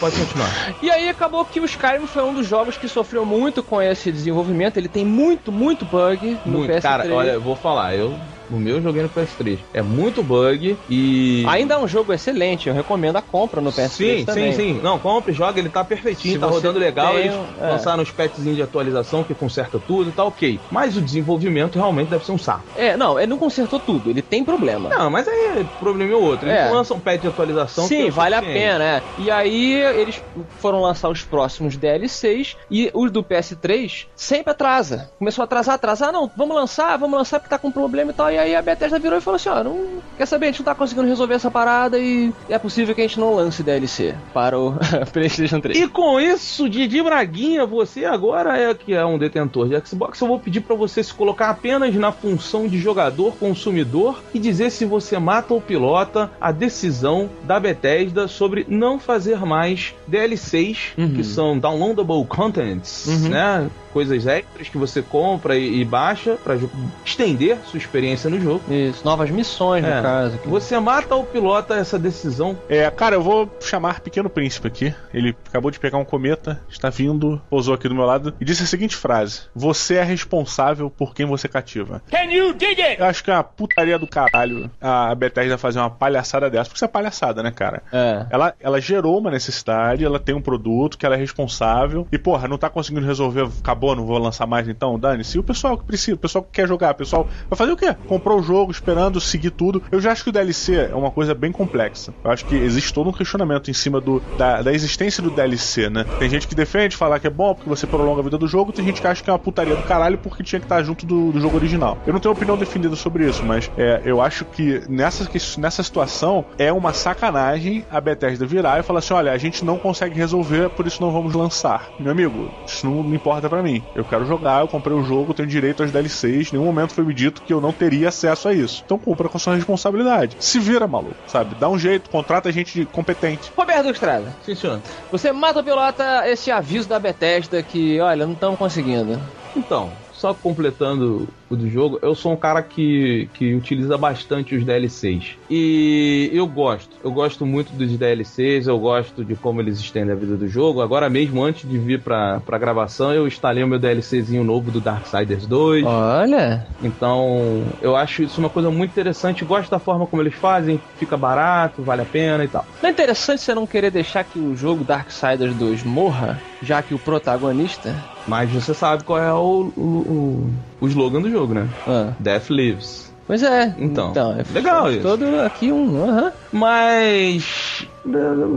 Pode continuar. E aí acabou que o Skyrim foi um dos jogos que sofreu muito com esse desenvolvimento. Ele tem muito, muito bug no Muito. PS3. Cara, olha, eu vou falar, eu o meu eu joguei no PS3. É muito bug e Ainda é um jogo excelente, eu recomendo a compra no PS3 Sim, também. sim, sim. Não, compre, joga, ele tá perfeitinho, Se tá rodando legal. tem, Eles é. lançaram os patchzinhos de atualização que conserta tudo, tá ok. Mas o desenvolvimento realmente deve ser um saco. É, não, ele não consertou tudo, ele tem problema. Não, mas aí o problema é outro. Eles É. lançam patch de atualização. que é Sim, o vale a pena, é. E aí eles foram lançar os próximos DLCs e os do PS3 sempre atrasa. Começou a atrasar, atrasar, não, vamos lançar, vamos lançar porque tá com problema e tal. E aí a Bethesda virou e falou assim, ó, não quer saber, a gente não tá conseguindo resolver essa parada e é possível que a gente não lance DLC para o PlayStation 3. E com isso, Didi Braguinha, você agora é que é um detentor de Xbox. Eu vou pedir pra você se colocar apenas na função de jogador consumidor e dizer se você mata ou pilota a decisão da Bethesda sobre não fazer mais DLCs, que são downloadable contents, né? Coisas extras que você compra e, e baixa pra jo- estender sua experiência no jogo. Isso, novas missões, É. no caso. Você mata ou pilota essa decisão? É, cara, eu vou chamar Pequeno Príncipe aqui. Ele acabou de pegar um cometa, está vindo, pousou aqui do meu lado e disse a seguinte frase: Você é responsável por quem você cativa. Can you dig it? Eu acho que é uma putaria do caralho a Bethesda fazer uma palhaçada dessa, porque isso é palhaçada, né, cara? É. Ela, ela gerou uma necessidade, ela tem um produto que ela é responsável e, porra, não tá conseguindo resolver, acabou, não vou lançar mais então, dane-se. E o pessoal que precisa, o pessoal que quer jogar, o pessoal vai fazer o quê? Comprou o jogo, esperando seguir tudo. Eu já acho que o DLC é uma coisa bem complexa. Eu acho que existe todo um questionamento em cima do, da, da existência do DLC, né? Tem gente que defende, falar que é bom porque você prolonga a vida do jogo, tem gente que acha que é uma putaria do caralho porque tinha que estar junto do, do jogo original. Eu não tenho opinião definida sobre isso, mas é, eu acho que nessa, nessa situação é uma sacanagem a Bethesda virar e falar assim: olha, a gente não consegue resolver, por isso não vamos lançar. Meu amigo, isso não importa pra mim. Eu quero jogar, eu comprei o jogo, tenho direito às DLCs, em nenhum momento foi me dito que eu não teria acesso a isso. Então cumpra com a sua responsabilidade. Se vira, maluco, sabe? Dá um jeito, contrata gente competente. Roberto Estrada, Sim, senhor. você mata ou pilota esse aviso da Bethesda que, olha, não estamos conseguindo. Então, só completando o do jogo, eu sou um cara que, que utiliza bastante os DLCs. E eu gosto. Eu gosto muito dos DLCs, eu gosto de como eles estendem a vida do jogo. Agora mesmo, antes de vir pra, pra gravação, eu instalei o meu DLCzinho novo do Darksiders 2. Olha. Então, eu acho isso uma coisa muito interessante. Gosto da forma como eles fazem, fica barato, vale a pena e tal. Não é interessante você não querer deixar que o jogo Darksiders 2 morra, já que o protagonista. Mas você sabe qual é o, o, o, o slogan do jogo, né? Ah. Death Lives. Pois é. Então, é legal isso. Todo aqui um. aham. Mas.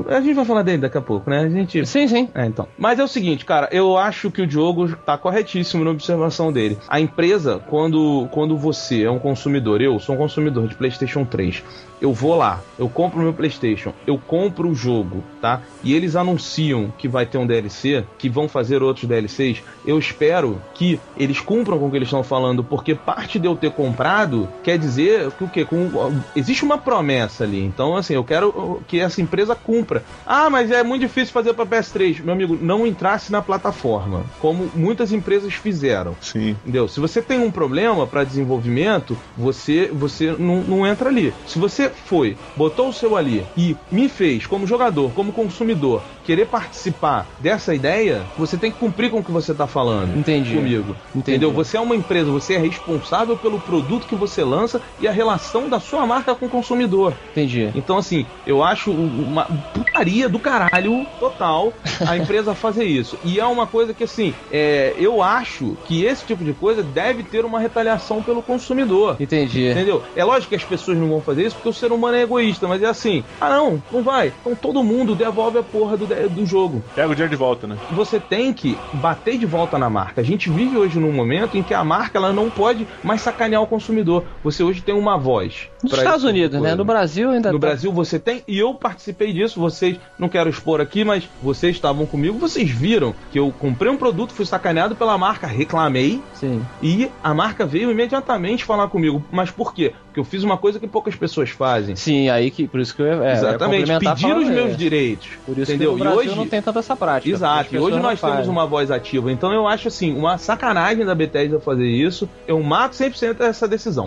A gente vai falar dele daqui a pouco, né? A gente. Sim, sim. É, então. Mas é o seguinte, cara, eu acho que o Diogo tá corretíssimo na observação dele. A empresa, quando, quando você é um consumidor, eu sou um consumidor de PlayStation 3, eu vou lá, eu compro meu PlayStation, eu compro o jogo, tá? E eles anunciam que vai ter um DLC, que vão fazer outros DLCs. Eu espero que eles cumpram com o que eles estão falando, porque parte de eu ter comprado quer dizer que o quê? Com, existe uma promessa ali. Então, assim, eu quero que essa empresa cumpra. Ah, mas é muito difícil fazer para PS3. Meu amigo, não entrasse na plataforma, como muitas empresas fizeram. Sim. Entendeu? Se você tem um problema para desenvolvimento, você você não, não entra ali. Se você foi, botou o seu ali e me fez, como jogador, como consumidor, querer participar dessa ideia, você tem que cumprir com o que você tá falando. Entendi. Comigo. Entendi. Entendeu? Você é uma empresa, você é responsável pelo produto que você lança e a relação da sua marca com o consumidor. Entendi. Então, assim, eu acho uma putaria do caralho total a empresa fazer isso. E é uma coisa que, assim, é, eu acho que esse tipo de coisa deve ter uma retaliação pelo consumidor. Entendi. Entendeu? É lógico que as pessoas não vão fazer isso porque o ser humano é egoísta, mas é assim: ah, não, não vai. Então todo mundo devolve a porra do, do jogo. Pega o dinheiro de volta, né? Você tem que bater de volta na marca. A gente vive hoje num momento em que a marca ela não pode mais sacanear o consumidor. Você hoje tem uma voz. Nos pra Estados tipo Unidos, né? No Brasil ainda No tá- Brasil você tem, e eu participei disso, vocês, não quero expor aqui, mas vocês estavam comigo, vocês viram que eu comprei um produto, fui sacaneado pela marca, reclamei, Sim. e a marca veio imediatamente falar comigo. Mas por quê? Porque eu fiz uma coisa que poucas pessoas fazem. Sim, aí que por isso que eu ia, é, Exatamente, eu pedir os meus é, direitos. Por isso entendeu? que no Brasil e hoje não tem tanta essa prática. Exato, e hoje nós temos uma voz ativa. Então eu acho assim, uma sacanagem da Bethesda fazer isso. Eu mato 100% essa decisão.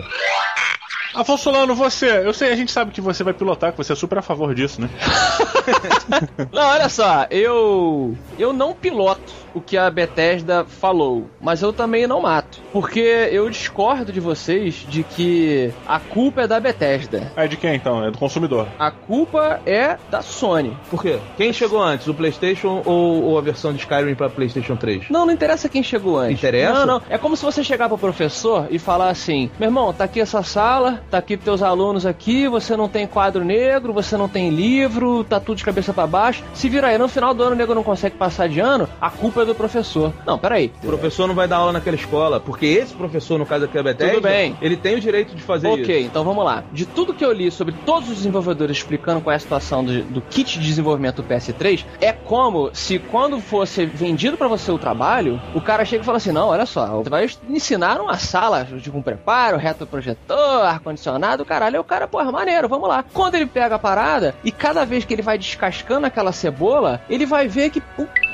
Afonso Solano, você, eu sei, a gente sabe que você vai pilotar, que você é super a favor disso, né? Não, olha só, eu eu não piloto o que a Bethesda falou, mas eu também não mato, porque eu discordo de vocês de que a culpa é da Bethesda. É de quem então? É do consumidor. A culpa é da Sony. Por quê? Quem chegou antes, o PlayStation ou, ou a versão de Skyrim para PlayStation 3? Não, não interessa quem chegou antes. Interessa? Não, não. É como se você chegar pro professor e falar assim: meu irmão, tá aqui essa sala, tá aqui teus alunos aqui, você não tem quadro negro, você não tem livro, tá tudo de cabeça para baixo. Se vira aí, no final do ano o nego não consegue passar de ano, a culpa é do professor. Não, peraí. O professor não vai dar aula naquela escola, porque esse professor, no caso aqui da Bethesda, Tudo bem. ele tem o direito de fazer Ok, isso. então vamos lá. De tudo que eu li sobre todos os desenvolvedores explicando qual é a situação do, do kit de desenvolvimento do PS3, é como se quando fosse vendido pra você o trabalho, o cara chega e fala assim: não, olha só, você vai ensinar uma sala de um preparo, retroprojetor, ar-condicionado, caralho. Aí o cara, porra, maneiro, vamos lá. Quando ele pega a parada e cada vez que ele vai descascando aquela cebola, ele vai ver que.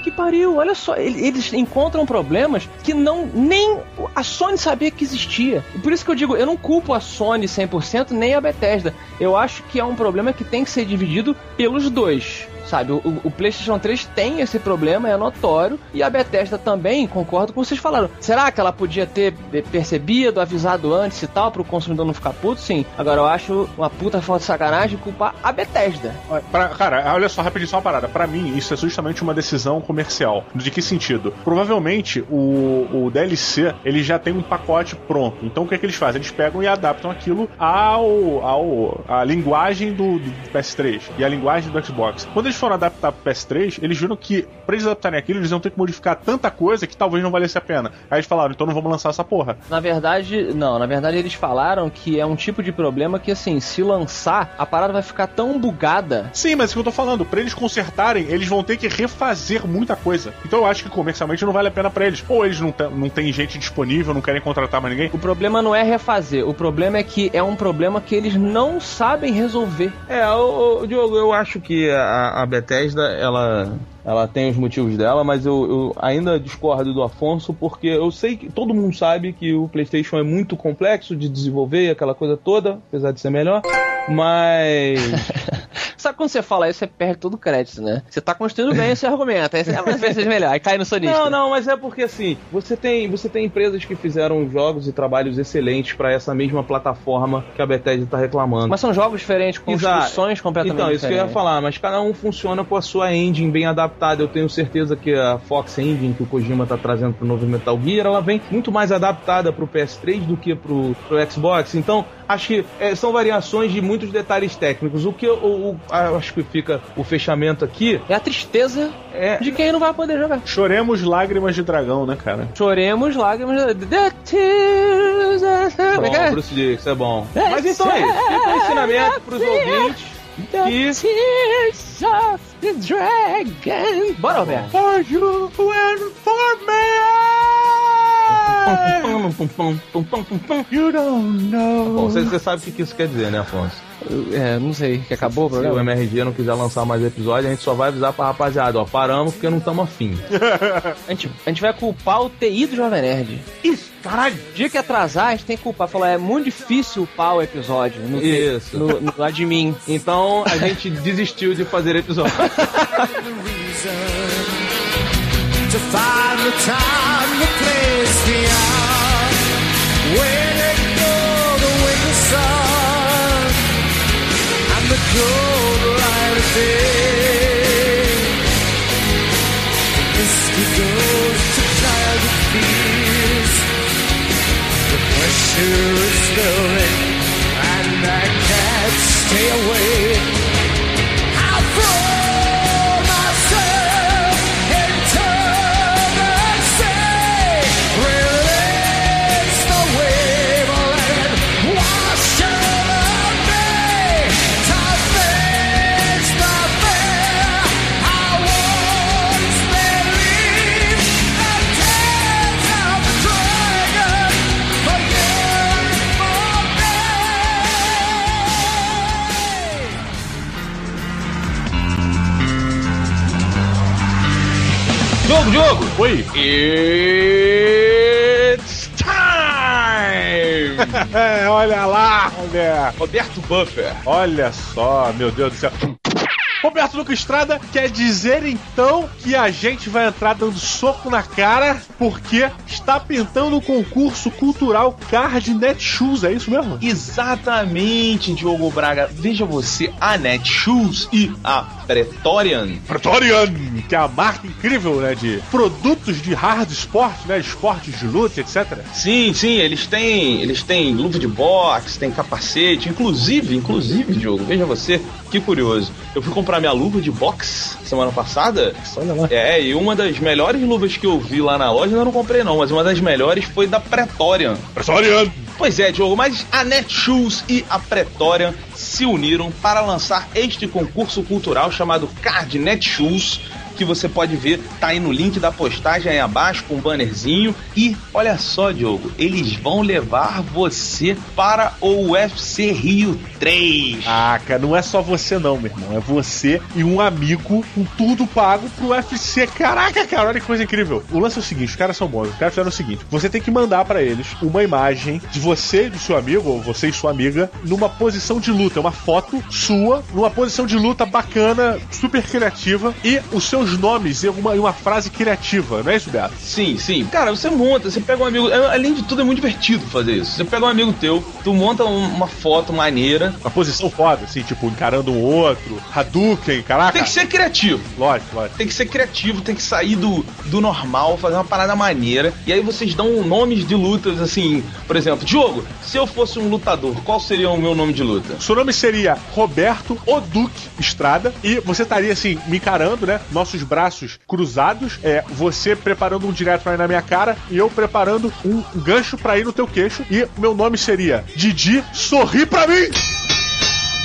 que pariu, olha só, ele- eles encontram problemas que não nem a Sony sabia que existia. Por isso que eu digo, eu não culpo a Sony 100% nem a Bethesda. Eu acho que é um problema que tem que ser dividido pelos dois. Sabe, o, o- o PlayStation 3 tem esse problema, é notório, e a Bethesda também, concordo com o vocês falaram. Será que ela podia ter percebido, avisado antes e tal, pro consumidor não ficar puto? Sim. Agora eu acho uma puta falta de sacanagem culpar a Bethesda. Pra- cara, olha só, rapidinho, só uma parada. Pra mim, isso é justamente uma decisão comercial. De que sentido? Provavelmente, o, o DLC, ele já tem um pacote pronto. Então, o que é que eles fazem? Eles pegam e adaptam aquilo ao, ao a linguagem do, do PS3 e a linguagem do Xbox. Quando eles foram adaptar pro PS3, eles viram que, pra eles adaptarem aquilo, eles iam ter que modificar tanta coisa que talvez não valesse a pena. Aí eles falaram, então não vamos lançar essa porra. Na verdade, não, na verdade eles falaram que é um tipo de problema que assim, se lançar, a parada vai ficar tão bugada. Sim, mas é o que eu tô falando, pra eles consertarem, eles vão ter que refazer muita coisa. Então eu acho que comercialmente não vale a pena pra eles. Ou eles não, não têm gente disponível, não querem contratar mais ninguém. O problema não é refazer, o problema é que é um problema que eles não sabem resolver. É, o, Diogo, eu acho que a, a Bethesda, ela, Ela tem os motivos dela, mas eu, eu ainda discordo do Afonso porque eu sei que todo mundo sabe que o PlayStation é muito complexo de desenvolver e aquela coisa toda, apesar de ser melhor, mas Sabe quando você fala isso, você perde todo o crédito, né? Você tá construindo bem esse argumento. Aí você ah, mas melhor. Aí cai no sonista. Não, não, mas é porque assim, você tem, você tem empresas que fizeram jogos e trabalhos excelentes pra essa mesma plataforma que a Bethesda tá reclamando. Mas são jogos diferentes, com Exato. instruções completamente Então, isso que eu ia diferentes. falar, mas cada um funciona com a sua engine bem adaptada. Eu tenho certeza que a Fox Engine que o Kojima tá trazendo pro novo Metal Gear, ela vem muito mais adaptada pro PS3 do que pro, pro Xbox. Então, acho que é, são variações de muitos detalhes técnicos. O que eu, o- o- eu acho que fica o fechamento aqui É a tristeza é de quem não vai poder jogar. Choremos lágrimas de dragão, né, cara? Choremos lágrimas. The tears. Como é bom, é? Bruce Lee, isso é bom. Mas então é isso. Fica um ensinamento pros ouvintes. The tears of the dragon. Bora, Roberto. For you and for me. You don't know. Bom, você, você sabe o que isso quer dizer, né, Afonso? É, não sei, que acabou o Se o programa? MRG não quiser lançar mais episódio, a gente só vai avisar pra rapaziada, ó, paramos porque não estamos afim. A gente, a gente vai culpar o TI do Jovem Nerd. Isso, caralho. Dia que atrasar, a gente tem que culpar. Falar, é muito difícil upar o episódio. No, Isso. No, no admin. Então a gente desistiu de fazer episódio. to find the time, the place, the hour. Where to go to the sun and the cold light of day. The whiskey goes to childhood fears. The pressure is building and I can't stay away. I'll throw Diogo, Diogo! Oi. It's time! É, olha lá, olha. Roberto Buffer. Olha só, meu Deus do céu. Roberto Lucas Estrada quer dizer então que a gente vai entrar dando soco na cara porque está pintando o concurso cultural Card Netshoes, é isso mesmo? Exatamente, Diogo Braga. Veja você, a Netshoes e a Pretorian. Pretorian, que é a marca incrível, né, de produtos de hard sport, né, esportes de luta, etc. Sim, sim, eles têm, eles têm luva de boxe, tem capacete, inclusive, inclusive, Diogo, veja você, que curioso. Eu fui comprar minha luva de boxe semana passada. Olha lá. É, e uma das melhores luvas que eu vi lá na loja, eu não comprei não, mas uma das melhores foi da Pretorian. Pretorian! Pois é, Diogo, mas a Netshoes e a Pretorian se uniram para lançar este concurso cultural chamado Card Netshoes, que você pode ver, tá aí no link da postagem aí abaixo com um bannerzinho. E olha só, Diogo, eles vão levar você para o UFC Rio 3. Ah, cara, não é só você não, meu irmão. É você e um amigo com tudo pago pro UFC. Caraca, cara, olha que coisa incrível. O lance é o seguinte, os caras são bons. Os caras fizeram o seguinte, você tem que mandar pra eles uma imagem de você e do seu amigo, ou você e sua amiga, numa posição de luta. Uma foto sua, numa posição de luta bacana, super criativa, e os seus nomes em uma, uma frase criativa, não é isso, Beto? Sim, sim. Cara, você monta, você pega um amigo. é, Além de tudo, é muito divertido fazer isso. Você pega um amigo teu, tu monta um- uma foto maneira. Uma posição foda, assim, tipo, encarando um outro, Hadouken, caraca. Tem que ser criativo. Lógico, lógico. Tem que ser criativo, tem que sair do, do normal, fazer uma parada maneira. E aí vocês dão nomes de lutas, assim, por exemplo, Diogo, se eu fosse um lutador, qual seria o meu nome de luta? Seu nome seria Roberto Oduque Estrada e você estaria assim, me encarando, né? Nossos braços cruzados, é, você preparando um direto pra ir na minha cara e eu preparando um gancho pra ir no teu queixo e meu nome seria Didi Sorri Pra Mim!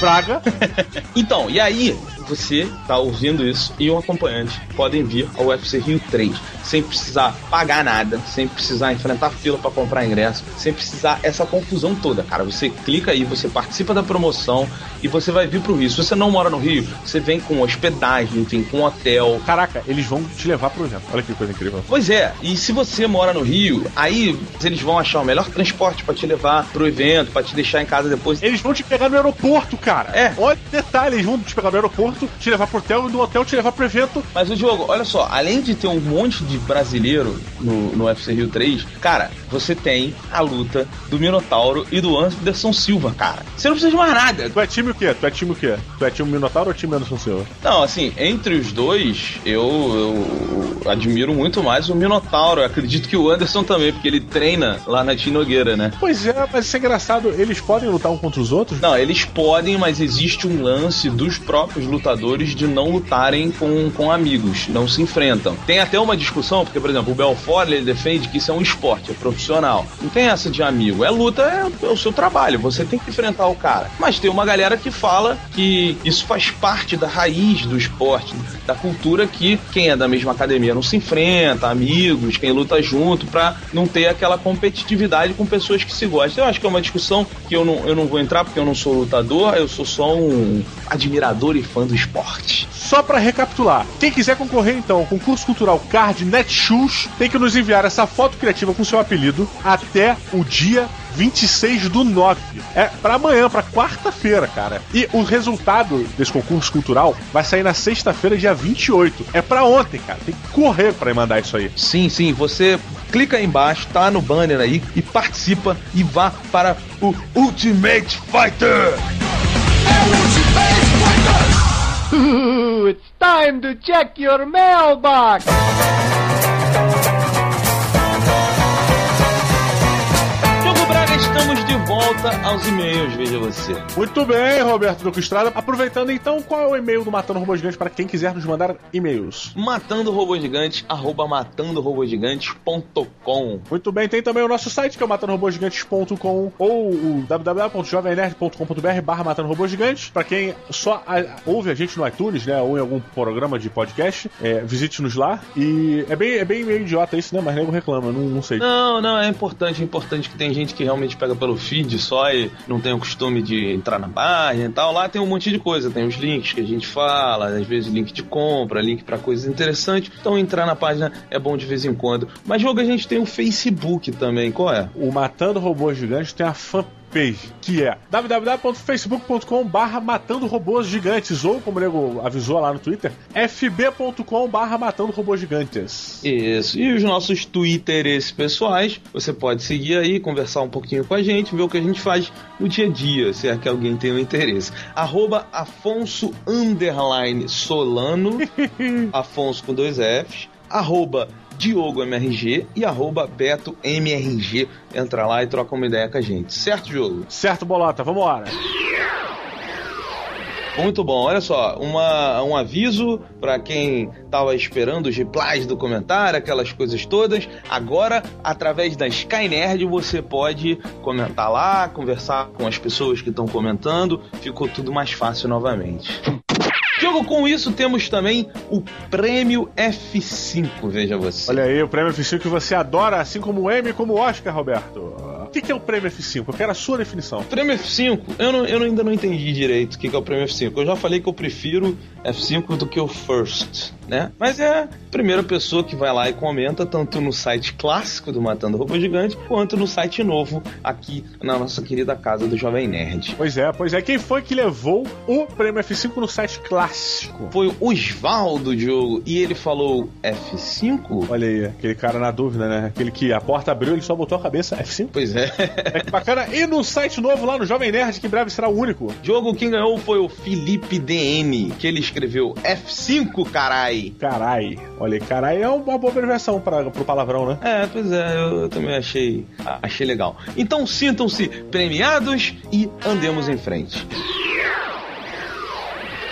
Praga. Então, e aí, você tá ouvindo isso e um acompanhante podem vir ao UFC Rio 3 sem precisar pagar nada, sem precisar enfrentar fila para comprar ingresso, sem precisar essa confusão toda, cara. Você clica aí, você participa da promoção e você vai vir pro Rio. Se você não mora no Rio, você vem com hospedagem, enfim, com hotel. Caraca, eles vão te levar pro evento. Olha que coisa incrível. Pois é, e se você mora no Rio, aí eles vão achar o melhor transporte para te levar pro evento, para te deixar em casa depois. Eles vão te pegar no aeroporto, cara. É. Olha o detalhe, eles vão te pegar no aeroporto, te levar pro hotel e do hotel te levar pro evento. Mas o Diogo, olha só, além de ter um monte de brasileiro no, no UFC Rio 3, cara, você tem a luta do Minotauro e do Anderson Silva, cara. Você não precisa de mais nada. Tu é time o quê? Tu é time o quê? Tu é time Minotauro ou time Anderson Silva? Não, assim, entre os dois, eu, eu admiro muito mais o Minotauro. Eu acredito que o Anderson também, porque ele treina lá na Tinogueira, né? Pois é, mas isso é engraçado. Eles podem lutar um contra os outros? Não, eles podem, mas existe um lance dos próprios lutadores de não lutarem com, com amigos, não se enfrentam. Tem até uma discussão, porque, por exemplo, o Belfort ele defende que isso é um esporte, é profissional. Não tem essa de amigo. É luta, é, é o seu trabalho, você tem que enfrentar o cara. Mas tem uma galera que fala que isso faz parte da raiz do esporte, da cultura que quem é da mesma academia não se enfrenta, amigos, quem luta junto, pra não ter aquela competitividade com pessoas que se gostam. Eu acho que é uma discussão que eu não, eu não vou entrar porque eu não sou lutador, eu sou só um admirador e fã do esporte. Só pra recapitular, quem quiser concorrer então ao concurso cultural Card Netshoes tem que nos enviar essa foto criativa com seu apelido até o dia 26 do 9. É pra amanhã, pra quarta-feira, cara. E o resultado desse concurso cultural vai sair na sexta-feira, dia 28. É pra ontem, cara. Tem que correr pra mandar isso aí. Sim, sim, você clica aí embaixo, tá no banner aí e participa e vá para o Ultimate Fighter! it's time to check your mailbox. Estamos de volta aos e-mails, veja você. Muito bem, Roberto Duque Estrada. Aproveitando então, qual é o e-mail do Matando Robô Gigante para quem quiser nos mandar e-mails? Matando Robô Gigante, arroba matandorobogigantes.com. Muito bem, tem também o nosso site que é o matandorobogigantes.com ou o www.jovemnerd.com.br barra Matando Robô Gigante. Pra quem só a- ouve a gente no iTunes, né, ou em algum programa de podcast, é, visite-nos lá. E é bem, é bem meio idiota isso, né, mas nego reclama, não, não sei. Não, não, é importante, é importante que tem gente que realmente pega pelo feed só e não tem o costume de entrar na página e tal. Lá tem um monte de coisa, tem os links que a gente fala, às vezes link de compra, link pra coisas interessantes. Então entrar na página é bom de vez em quando. Mas jogo a gente tem o Facebook também, qual é? O Matando Robôs Gigantes tem a fanpage, que é www.facebook.com barra Matando Robôs Gigantes, ou, como o Nego avisou lá no Twitter, fb.com barra Matando Robôs Gigantes. Isso. E os nossos twitters pessoais, você pode seguir aí, conversar um pouquinho com a gente, ver o que a gente faz no dia a dia, se é que alguém tem um interesse. Arroba Afonso underline Solano, Afonso com dois Fs, arroba Diogo MRG e arroba Beto MRG. Entra lá e troca uma ideia com a gente. Certo, Diogo? Certo, Bolota, vambora. Muito bom, olha só, uma, um aviso para quem tava esperando os replies do comentário, aquelas coisas todas. Agora, através da Sky Nerd, você pode comentar lá, conversar com as pessoas que estão comentando. Ficou tudo mais fácil novamente. Jogo com isso, temos também o Prêmio F5, veja você. Olha aí, o prêmio F5 que você adora, assim como o M como o Oscar, Roberto. O que, que é o prêmio F5? Eu quero a sua definição. Prêmio F5, eu, não- eu ainda não entendi direito o que, que é o prêmio F5. Eu já falei que eu prefiro F5 do que o First, né? Mas é a primeira pessoa que vai lá e comenta, tanto no site clássico do Matando Robô Gigante, quanto no site novo, aqui na nossa querida casa do Jovem Nerd. Pois é, pois é. Quem foi que levou o prêmio F5 no site clássico? Foi o Osvaldo Diogo, e ele falou F5? Olha aí, aquele cara na dúvida, né? Aquele que a porta abriu, ele só botou a cabeça F5. Pois é. É bacana. E no site novo lá no Jovem Nerd, que em breve será o único. Jogo quem ganhou foi o Felipe DN, que ele escreveu F5, carai. Carai. Olha carai é uma boa abreviação para pro palavrão, né? É, pois é, eu, eu também achei, achei legal. Então sintam-se premiados e andemos em frente.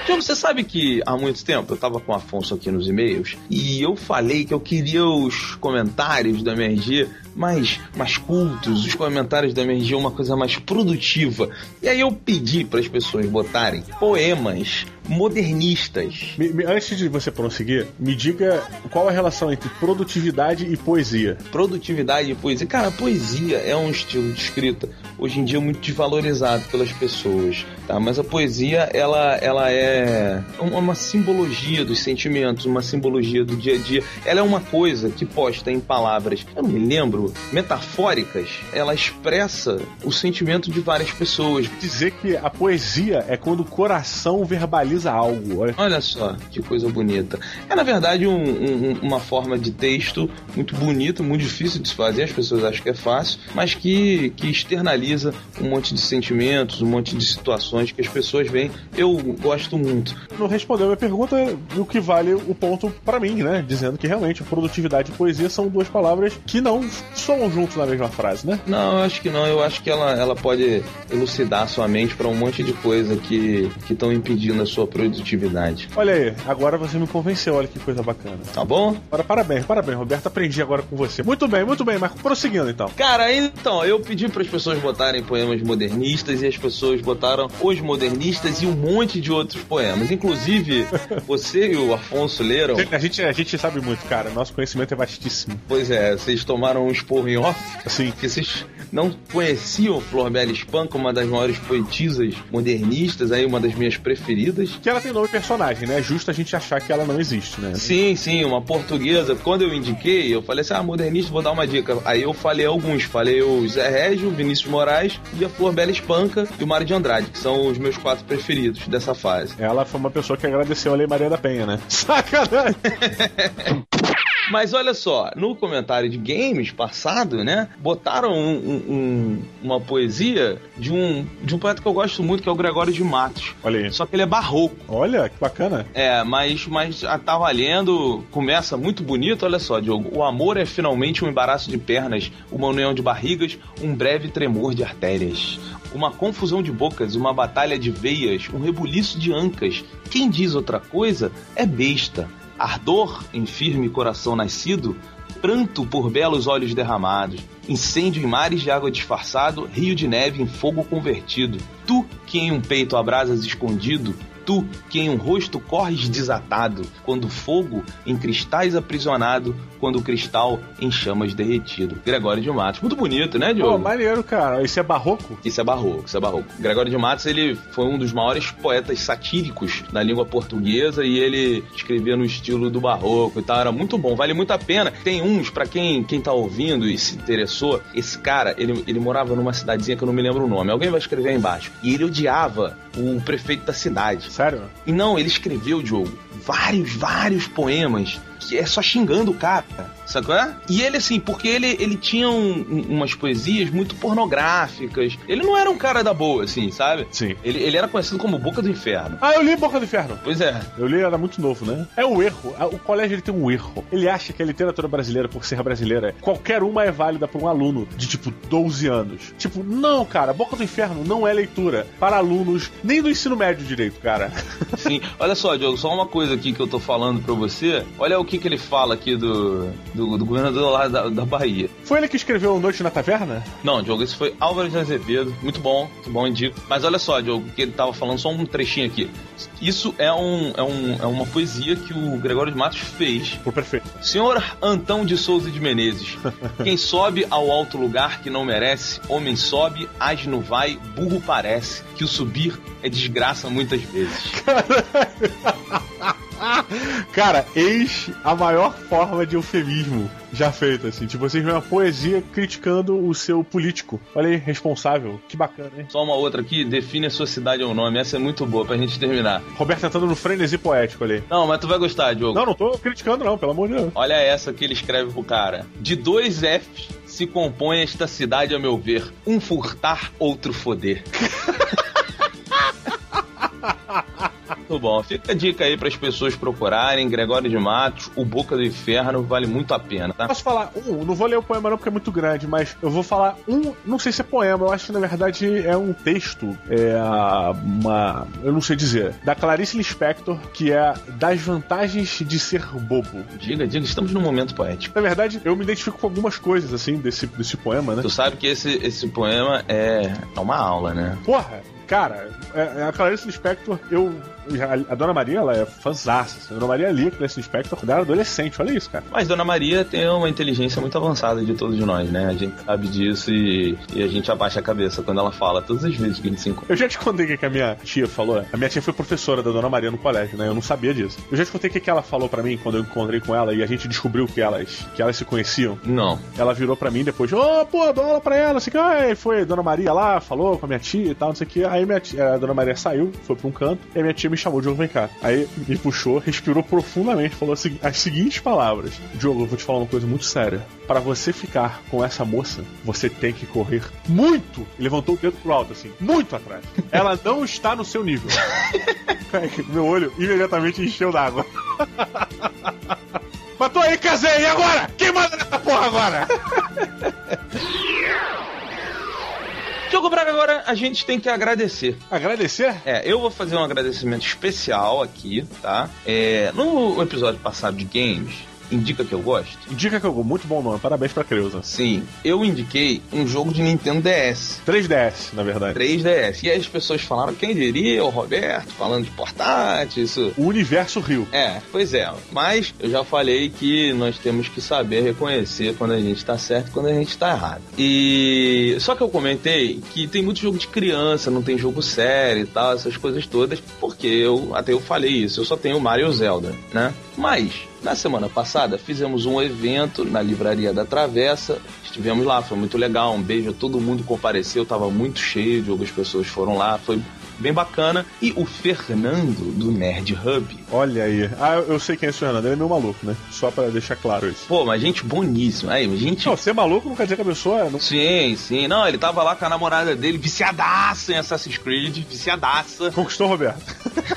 Tiago, você sabe que há muito tempo eu tava com o Afonso aqui nos e-mails e eu falei que eu queria os comentários do MRG mais, mais cultos, os comentários da MRG uma coisa mais produtiva. E aí eu pedi para as pessoas botarem poemas modernistas. Me- me- antes de você prosseguir, me diga qual a relação entre produtividade e poesia. Produtividade e poesia. Cara, a poesia é um estilo de escrita hoje em dia muito desvalorizado pelas pessoas, tá? Mas a poesia, ela, ela é uma uma simbologia dos sentimentos, uma simbologia do dia a dia. Ela é uma coisa que posta em palavras, eu não me lembro, metafóricas. Ela expressa o sentimento de várias pessoas. Dizer que a poesia é quando o coração verbaliza algo. Olha, Olha só que coisa bonita. É na verdade um- um- uma forma de texto muito bonita, muito difícil de se fazer, as pessoas acham que é fácil, mas que, que externaliza um monte de sentimentos, um monte de situações que as pessoas veem. Eu gosto muito. não respondeu a minha pergunta, o que vale o ponto pra mim, né? Dizendo que realmente produtividade e poesia são duas palavras que não soam juntos na mesma frase, né? Não, eu acho que não. Eu acho que ela, ela pode elucidar sua mente para um monte de coisa que estão impedindo a sua produtividade. Olha aí, agora você me convenceu, olha que coisa bacana. Tá bom? Para, parabéns, parabéns, Roberto. Aprendi agora com você. Muito bem, muito bem, mas prosseguindo então. Cara, então, eu pedi para as pessoas botarem poemas modernistas e as pessoas botaram os modernistas e um monte de outros poemas. Inclusive, você e o Afonso leram. A gente, a gente sabe muito, cara. Nosso conhecimento é vastíssimo. Pois é, vocês tomaram um esporro em off. Sim. Que vocês não conheciam Flor Bela Espanca, uma das maiores poetisas modernistas, aí uma das minhas preferidas. Que ela tem nome personagem, né? É justo a gente achar que ela não existe, né? Sim, sim, uma portuguesa. Quando eu indiquei, eu falei assim: ah, modernista, vou dar uma dica. Aí eu falei alguns. Falei o Zé Régio, Vinícius Moraes e a Flor Bela Espanca e o Mário de Andrade, que são os meus quatro preferidos dessa fase. Ela foi uma pessoa que agradeceu a Lei Maria da Penha, né? Sacanagem! Mas olha só, no comentário de games passado, né? Botaram um- um- um- uma poesia de um, de um poeta que eu gosto muito, que é o Gregório de Matos. Olha aí. Só que ele é barroco. Olha, que bacana. É, mas, mas tá valendo, começa muito bonito, olha só, Diogo. O amor é finalmente um embaraço de pernas, uma união de barrigas, um breve tremor de artérias. Uma confusão de bocas, uma batalha de veias, um rebuliço de ancas. Quem diz outra coisa é besta. Ardor em firme coração nascido, pranto por belos olhos derramados, incêndio em mares de água disfarçado, rio de neve em fogo convertido. Tu que em um peito abrasas escondido, tu que em um rosto corres desatado, quando fogo em cristais aprisionado, quando o cristal em chamas derretido. Gregório de Matos. Muito bonito, né, Pô, Diogo? maneiro, cara. Isso é barroco? Isso é barroco, isso é barroco. Gregório de Matos, ele foi um dos maiores poetas satíricos da língua portuguesa e ele escrevia no estilo do barroco e tal, era muito bom, vale muito a pena. Tem uns, pra quem, quem tá ouvindo e se interessou, esse cara, ele, ele morava numa cidadezinha que eu não me lembro o nome, alguém vai escrever aí embaixo. E ele odiava o prefeito da cidade. Sério? E não, ele escreveu, Diogo, vários, vários poemas que é só xingando o cara, sacou? É? E ele, assim, porque ele, ele tinha um- um- umas poesias muito pornográficas. Ele não era um cara da boa, assim, sabe? Sim. Ele, ele era conhecido como Boca do Inferno. Ah, eu li Boca do Inferno. Pois é. Eu li, era muito novo, né? É um erro. O colégio ele tem um erro. Ele acha que a literatura brasileira, por ser brasileira, qualquer uma é válida para um aluno de tipo 12 anos. Tipo, não, cara, Boca do Inferno não é leitura para alunos nem do ensino médio direito, cara. Sim. Olha só, Diogo, só uma coisa aqui que eu tô falando pra você. Olha o que, que ele fala aqui do, do, do governador lá da, da Bahia. Foi ele que escreveu Noite na Taverna? Não, Diogo, esse foi Álvaro de Azevedo. Muito bom, muito bom, indico. Mas olha só, Diogo, que ele tava falando, só um trechinho aqui. Isso é, um, é, um, é uma poesia que o Gregório de Matos fez. Por perfeito. Senhor Antão de Souza de Menezes, quem sobe ao alto lugar que não merece, homem sobe, asno vai, burro parece, que o subir é desgraça muitas vezes. Cara, eis a maior forma de eufemismo já feita, assim. Tipo, vocês uma poesia criticando o seu político. Olha aí, responsável. Que bacana, hein? Só uma outra aqui, define a sua cidade ou nome. Essa é muito boa pra gente terminar. Roberto entrando no frenesi poético ali. Não, mas tu vai gostar, Diogo. Não, não tô criticando, não, pelo amor de Deus. Olha essa que ele escreve pro cara. De dois Fs se compõe esta cidade, a meu ver. Um furtar, outro foder. Muito bom. Fica a dica aí para as pessoas procurarem. Gregório de Matos, O Boca do Inferno, vale muito a pena, tá? Posso falar um? Não vou ler o poema não porque é muito grande, mas eu vou falar um. Não sei se é poema, eu acho que na verdade é um texto. É uma. Eu não sei dizer. Da Clarice Lispector, que é Das Vantagens de Ser Bobo. Diga, diga, estamos num momento poético. Na verdade, eu me identifico com algumas coisas, assim, desse, desse poema, né? Tu sabe que esse, esse poema é, é uma aula, né? Porra, cara, é, a Clarice Lispector, eu. A Dona Maria, ela é fanzaça. A Dona Maria lia Clarice Lispector quando era adolescente, olha isso, cara. Mas Dona Maria tem uma inteligência muito avançada de todos nós, né? A gente sabe disso e, e a gente abaixa a cabeça quando ela fala, todas as vezes que a gente se encontra. Eu já te contei o que a minha tia falou. A minha tia foi professora da Dona Maria no colégio, né? Eu não sabia disso. Eu já te contei o que ela falou para mim quando eu encontrei com ela e a gente descobriu que elas, que elas se conheciam. Não. Ela virou para mim depois, ô, oh, pô, dou aula pra ela, assim, que, ah, foi Dona Maria lá, falou com a minha tia e tal, não sei o que. Aí minha tia, a Dona Maria saiu, foi pra um canto, e a minha tia me chamou, Diogo, vem cá. Aí me puxou, respirou profundamente, falou assim, as seguintes palavras: Diogo, eu vou te falar uma coisa muito séria. Para você ficar com essa moça, você tem que correr muito. E levantou o dedo pro alto, assim, muito atrás. Ela não está no seu nível. Meu olho imediatamente encheu d'água. Mas tô aí, casei, e agora? Quem manda nessa porra agora? Diogo Braga, agora a gente tem que agradecer. Agradecer? É, eu vou fazer um agradecimento especial aqui, tá? É, no episódio passado de games, Indica que eu gosto? Indica que eu gosto. Muito bom nome. Parabéns pra Creuza. Sim. Eu indiquei um jogo de Nintendo DS. 3DS, na verdade. 3DS. E aí as pessoas falaram, quem diria, o Roberto, falando de portátil, isso. O universo Rio. É, pois é. Mas eu já falei que nós temos que saber reconhecer quando a gente tá certo e quando a gente tá errado. E só que eu comentei que tem muito jogo de criança, não tem jogo sério e tal, essas coisas todas, porque eu até eu falei isso, eu só tenho Mario e Zelda, né? Mas na semana passada fizemos um evento na Livraria da Travessa. Estivemos lá, foi muito legal. Um beijo a todo mundo compareceu, tava muito cheio de algumas pessoas foram lá, foi bem bacana. E o Fernando do Nerd Hub. Olha aí. Ah, eu sei quem é esse Fernando, ele é meu maluco, né? Só pra deixar claro isso. Pô, mas gente boníssima. Aí, gente. Não, ser maluco não quer dizer que a pessoa. Não... Sim, sim. Não, ele tava lá com a namorada dele, viciadaça em Assassin's Creed, viciadaça. Conquistou, Roberto.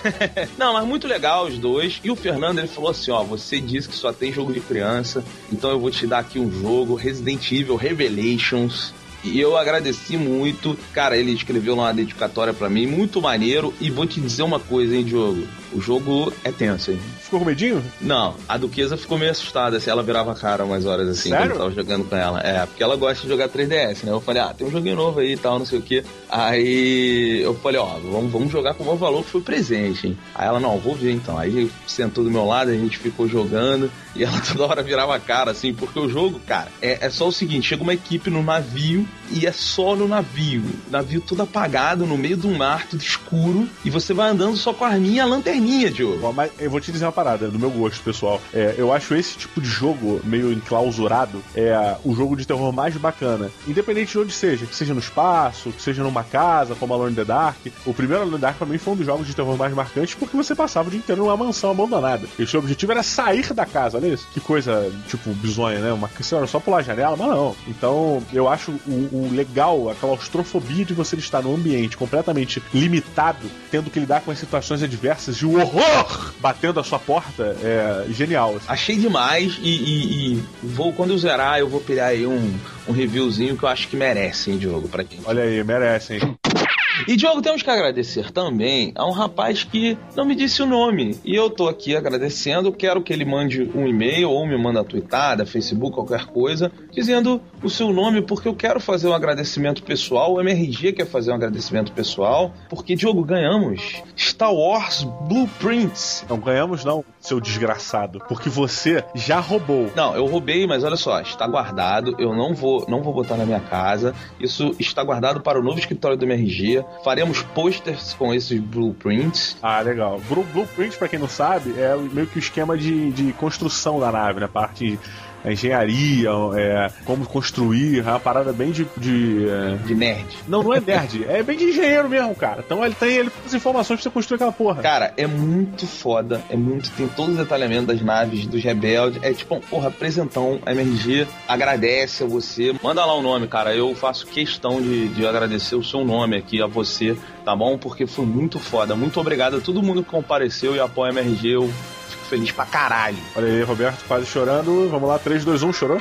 não, mas muito legal os dois. E o Fernando, ele falou assim: ó, você disse que só tem jogo de criança, então eu vou te dar aqui um jogo, Resident Evil Revelations. E eu agradeci muito. Cara, ele escreveu lá uma dedicatória para mim, muito maneiro. E vou te dizer uma coisa, hein, Diogo? O jogo é tenso, hein? Ficou com medinho? Não, a Duquesa ficou meio assustada, assim, ela virava a cara umas horas assim, Sério? quando eu tava jogando com ela. É, porque ela gosta de jogar 3DS, né? Eu falei, ah, tem um joguinho novo aí e tal, não sei o que. Aí eu falei, ó, vamos, vamos jogar com o maior valor que foi presente, hein? Aí ela, não, vou ver então. Aí sentou do meu lado, a gente ficou jogando e ela toda hora virava a cara, assim, porque o jogo, cara, é, é só o seguinte: chega uma equipe no navio e é só no navio. Navio todo apagado, no meio do mar, tudo escuro, e você vai andando só com a arminha e a lanterninha, Diogo. Bom, mas eu vou te dizer uma parada, do meu gosto, pessoal. É, eu acho esse tipo de jogo meio enclausurado é o jogo de terror mais bacana. Independente de onde seja, que seja no espaço, que seja numa casa, como Alone in the Dark. O primeiro Alone in the Dark pra mim foi um dos jogos de terror mais marcantes porque você passava o dia inteiro numa mansão abandonada. E o seu objetivo era sair da casa, olha isso. Que coisa, tipo, bizonha, né? Uma era só pular a janela, mas não. Então, eu acho o, o legal, a claustrofobia de você estar num ambiente completamente limitado, tendo que lidar com as situações adversas e o horror batendo a sua porta, é genial. assim. Achei demais e, e- e vou, quando eu zerar, eu vou pegar aí um, um reviewzinho que eu acho que merece, hein, Diogo, pra quem. Olha aí, merece, hein? E, Diogo, temos que agradecer também a um rapaz que não me disse o nome. E eu tô aqui agradecendo. Quero que ele mande um e-mail ou me manda tweetada, Facebook, qualquer coisa, dizendo o seu nome, porque eu quero fazer um agradecimento pessoal. O MRG quer fazer um agradecimento pessoal, porque, Diogo, ganhamos Star Wars Blueprints. Não ganhamos, não, seu desgraçado. Porque você já roubou. Não, eu roubei, mas olha só, está guardado. Eu não vou, não vou botar na minha casa. Isso está guardado para o novo escritório do MRG. Faremos posters com esses blueprints. Ah, legal. Blu- Blueprint, pra quem não sabe, é meio que o esquema de, de construção da nave, né? Parte a engenharia, é, como construir, é uma parada bem de. De, é... de nerd. Não, não é nerd, é bem de engenheiro mesmo, cara. Então ele tem ele, as informações pra você construir aquela porra. Cara, é muito foda, é muito. Tem todo o detalhamento das naves, dos rebeldes. É tipo, porra, apresentão, a MRG agradece a você. Manda lá o nome, cara. Eu faço questão de, de agradecer o seu nome aqui a você, tá bom? Porque foi muito foda. Muito obrigado a todo mundo que compareceu e apoia a MRG. Eu fico feliz pra caralho. Olha aí, Roberto quase chorando. Vamos lá, 3, 2, 1, chorou?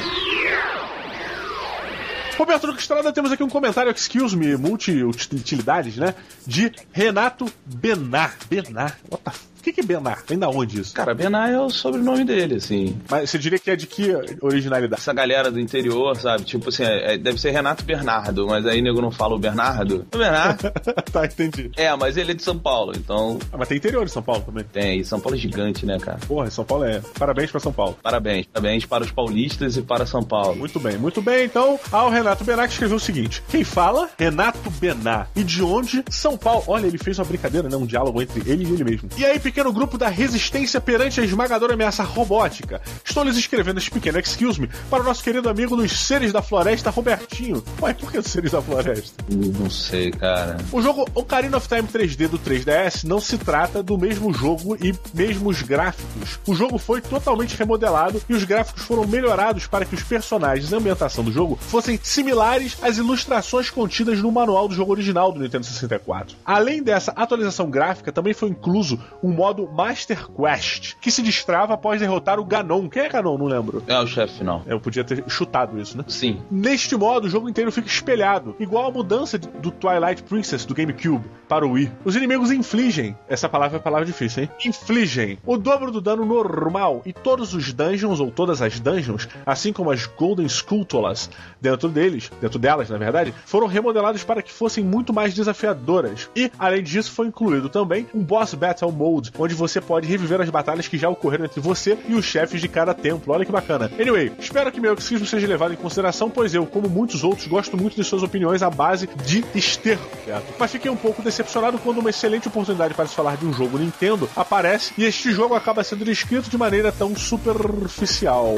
Roberto Duque Estrada, temos aqui um comentário, excuse me, multi-utilidades, né? De Renato Benar. Benar, what the f... O que, que é Benar? Vem da onde isso? Cara, Benar é o sobrenome dele, assim. Mas você diria que é de que originalidade? Essa galera do interior, sabe? Tipo assim, é, deve ser Renato Bernardo, mas aí nego não fala o Bernardo. O Bernardo. tá, entendi. É, mas ele é de São Paulo, então. Ah, mas tem interior de São Paulo também. Tem, e São Paulo é gigante, né, cara? Porra, São Paulo é. Parabéns pra São Paulo. Parabéns, parabéns para os paulistas e para São Paulo. Muito bem, muito bem. Então, ao Renato Benar que escreveu o seguinte: quem fala? Renato Benar. E de onde? São Paulo. Olha, ele fez uma brincadeira, né? Um diálogo entre ele e ele mesmo. E aí, pequeno grupo da resistência perante a esmagadora ameaça robótica. Estou lhes escrevendo este pequeno excuse me para o nosso querido amigo dos Seres da Floresta, Robertinho. Ué, por que os Seres da Floresta? Não sei, cara. O jogo Ocarina of Time 3D do 3DS não se trata do mesmo jogo e mesmos gráficos. O jogo foi totalmente remodelado e os gráficos foram melhorados para que os personagens e a ambientação do jogo fossem similares às ilustrações contidas no manual do jogo original do Nintendo 64. Além dessa atualização gráfica, também foi incluso um modo Master Quest, que se destrava após derrotar o Ganon. Quem é Ganon? Não lembro. É o chefe final. Eu podia ter chutado isso, né? Sim. Neste modo, o jogo inteiro fica espelhado, igual a mudança do Twilight Princess do GameCube para o Wii. Os inimigos infligem, essa palavra é palavra difícil, hein? Infligem o dobro do dano normal e todos os dungeons ou todas as dungeons, assim como as Golden Skulltulas dentro deles, dentro delas, na verdade, foram remodeladas para que fossem muito mais desafiadoras. E, além disso, foi incluído também um Boss Battle Mode, onde você pode reviver as batalhas que já ocorreram entre você e os chefes de cada templo. Olha que bacana. Anyway, espero que meu excuse seja levado em consideração, pois eu, como muitos outros, gosto muito de suas opiniões à base de esterco. certo? Mas fiquei um pouco decepcionado quando uma excelente oportunidade para se falar de um jogo Nintendo aparece e este jogo acaba sendo descrito de maneira tão superficial.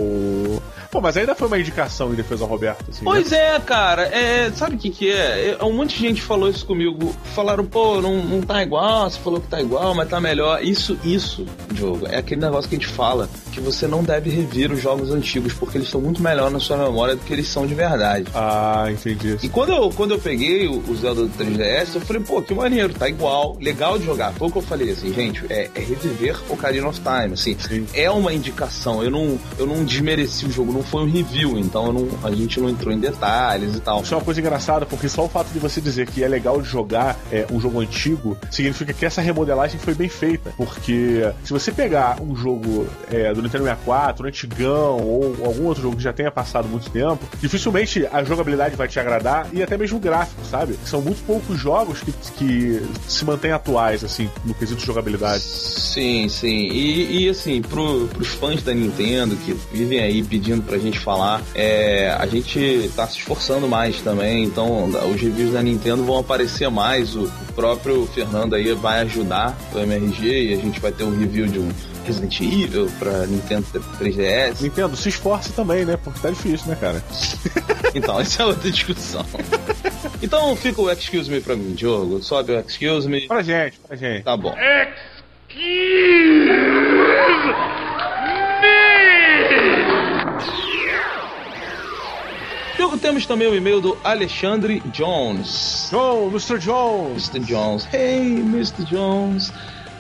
Pô, mas ainda foi uma indicação em defesa ao Roberto. Assim, Pois né? é, cara. É, sabe o que que é? é? Um monte de gente falou isso comigo. Falaram, pô, não, não tá igual, você falou que tá igual, mas tá melhor. Isso, isso, jogo, é aquele negócio que a gente fala que você não deve rever os jogos antigos, porque eles estão muito melhor na sua memória do que eles são de verdade. Ah, entendi. E quando eu, quando eu peguei o, o Zelda do 3DS, eu falei, pô, que maneiro, tá igual, legal de jogar. Foi o que eu falei, assim, gente, é, é reviver Ocarina of Time, assim, é uma indicação. Eu não, eu não desmereci o jogo, não foi um review, então não, a gente não entrou em detalhes e tal. Isso é uma coisa engraçada, porque só o fato de você dizer que é legal de jogar é, um jogo antigo significa que essa remodelagem foi bem feita. Porque se você pegar um jogo é, do Nintendo 64, antigão, ou algum outro jogo que já tenha passado muito tempo, dificilmente a jogabilidade vai te agradar e até mesmo o gráfico, sabe? São muito poucos jogos que, que se mantêm atuais, assim, no quesito de jogabilidade. Sim, sim. E, e, assim, pro, pros fãs da Nintendo que vivem aí pedindo pra gente falar, é, a gente tá se esforçando mais também, então os reviews da Nintendo vão aparecer mais. O próprio Fernando aí vai ajudar o MRG e a gente vai ter um review de um Resident Evil pra Nintendo 3DS. Nintendo, se esforce também, né? Porque tá difícil, né, cara? Então, essa é outra discussão. Então fica o excuse me pra mim, Diogo. Sobe o excuse me. Pra gente, pra gente. Tá bom. Diogo, temos também o e-mail do Alexandre Jones. Joe, Mr. Jones. Mr. Jones. Hey, Mr. Jones.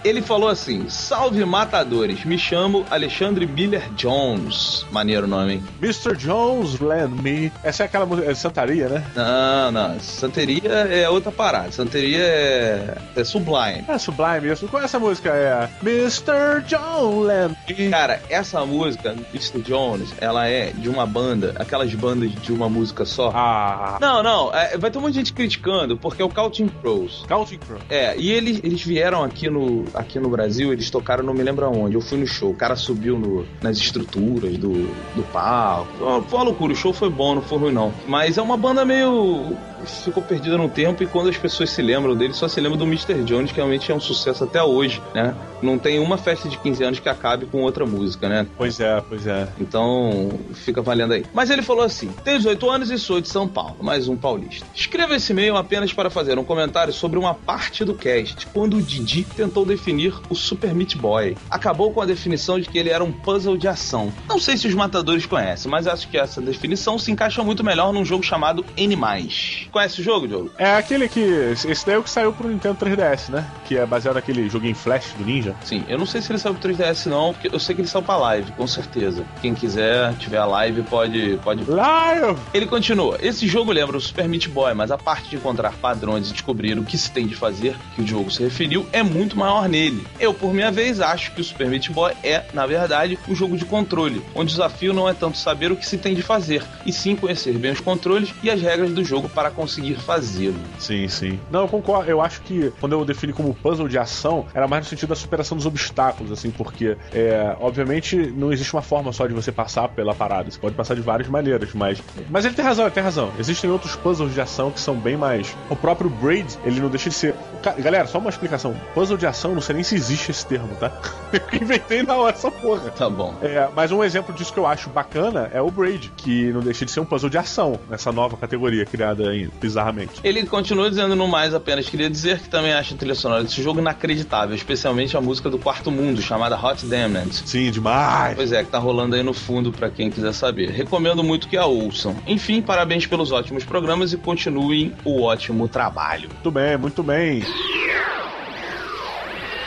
Ele falou assim: Salve matadores, me chamo Alexandre Miller Jones. Maneiro nome, hein? Mr. Jones, lend me. Essa é aquela música. É Santaria, né? Não, não. Santeria é outra parada. Santeria é, é sublime. É Sublime isso. Qual é essa música? É Mr. Jones, lend me. Cara, essa música, Mr. Jones, ela é de uma banda, aquelas bandas de uma música só. Ah. Não, não, é, vai ter um monte de gente criticando, porque é o Counting Crows. Counting Crow. É, e eles, eles vieram aqui no, aqui no Brasil, eles tocaram, não me lembro aonde. Eu fui no show, o cara subiu no- nas estruturas do, do palco. Foi uma- loucura, o show foi bom, não foi ruim não. Mas é uma banda meio. Ficou perdida no tempo e quando as pessoas se lembram dele, só se lembram do Mr. Jones, que realmente é um sucesso até hoje, né? Não tem uma festa de 15 anos que acabe com com outra música, né? Pois é, pois é. Então, fica valendo aí. Mas ele falou assim: tenho 18 anos e sou de São Paulo, mais um paulista. Escreva esse e-mail apenas para fazer um comentário sobre uma parte do cast, quando o Didi tentou definir o Super Meat Boy. Acabou com a definição de que ele era um puzzle de ação. Não sei se os matadores conhecem, mas acho que essa definição se encaixa muito melhor num jogo chamado Animais. Conhece o jogo, Diogo? É aquele que. Esse daí é o que saiu pro Nintendo 3DS, né? Que é baseado naquele joguinho Flash do Ninja. Sim, eu não sei se ele saiu pro 3DS não, porque eu sei que ele saiu pra live, com certeza. Quem quiser, tiver a live, pode. pode... Live! Ele continua. Esse jogo lembra o Super Meat Boy, mas a parte de encontrar padrões e descobrir o que se tem de fazer, que o jogo se referiu, é muito maior nele. Eu, por minha vez, acho que o Super Meat Boy é, na verdade, um jogo de controle, onde o desafio não é tanto saber o que se tem de fazer, e sim conhecer bem os controles e as regras do jogo para conseguir fazê-lo. Sim, sim. Não, eu concordo. Eu acho que quando eu defini como puzzle de ação, era mais no sentido da superação dos obstáculos, assim, porque, é, obviamente, não existe uma forma só de você passar pela parada. Você pode passar de várias maneiras, mas. Mas ele tem razão, ele tem razão. Existem outros puzzles de ação que são bem mais. O próprio Braid, ele não deixa de ser. Galera, só uma explicação. Puzzle de ação, não sei nem se existe esse termo, tá? Eu inventei na hora essa porra. Tá bom. É, mas um exemplo disso que eu acho bacana é o Braid, que não deixa de ser um puzzle de ação nessa nova categoria criada bizarramente. Ele continua dizendo no mais apenas queria dizer que também acho a trilha sonora desse jogo inacreditável, especialmente a música do Quarto Mundo, chamada Hot Damned. Sim, demais. Pois é, que tá rolando aí no fundo pra quem quiser saber. Recomendo muito que a ouçam. Enfim, parabéns pelos ótimos programas e continuem o ótimo trabalho. Muito bem, muito bem.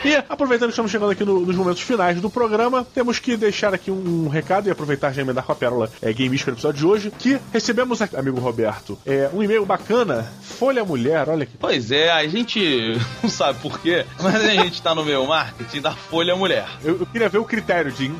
E aproveitando que estamos chegando aqui no- nos momentos finais do programa, temos que deixar aqui um, um recado e aproveitar já emendar com a pérola é, Game Isca no episódio de hoje, que recebemos, aqui, amigo Roberto, é, um e-mail bacana, Folha Mulher, olha aqui. Pois é, a gente não sabe porquê, mas a gente tá no meio marketing da Folha Mulher. Eu, eu queria ver o critério de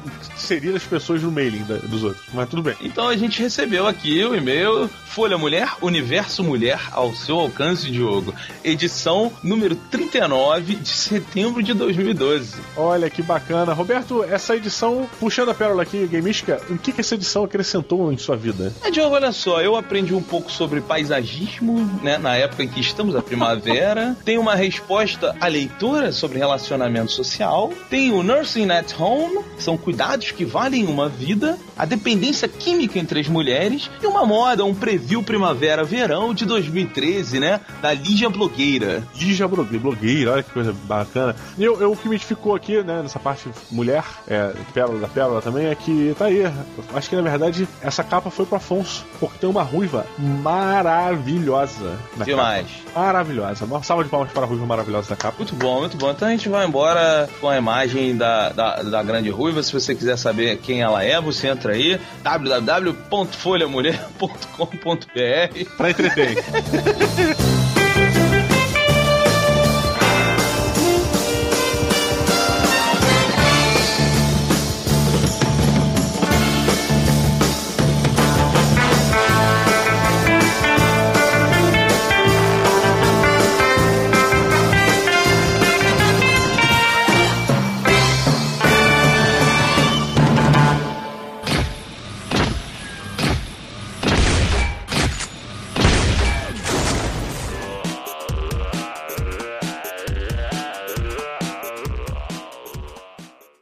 inserir as pessoas no mailing da- dos outros, mas tudo bem. Então a gente recebeu aqui o e-mail Folha Mulher, Universo Mulher ao seu alcance, Diogo. Edição número 39 de setembro de 2012. Olha que bacana. Roberto, essa edição, puxando a pérola aqui, Gamística, o que, que essa edição acrescentou em sua vida? É, Diogo, olha só, eu aprendi um pouco sobre paisagismo, né, na época em que estamos, a primavera. Tem uma resposta à leitura sobre relacionamento social. Tem o Nursing at Home, são cuidados que valem uma vida. A dependência química entre as mulheres. E uma moda, um preview primavera-verão de 2013, né, da Lígia Blogueira. Lígia Blogue- Blogueira, olha que coisa bacana. E eu, eu- o que me ficou aqui, né, nessa parte mulher, é, pérola da pérola também, é que tá aí. Acho que na verdade essa capa foi pro Afonso, porque tem uma ruiva maravilhosa. Na Demais. Capa. Maravilhosa. Uma salva de palmas para a ruiva maravilhosa da capa. Muito bom, muito bom. Então a gente vai embora com a imagem da, da, da grande ruiva. Se você quiser saber quem ela é, você entra aí www.folhamulher.com.br Pra entreter.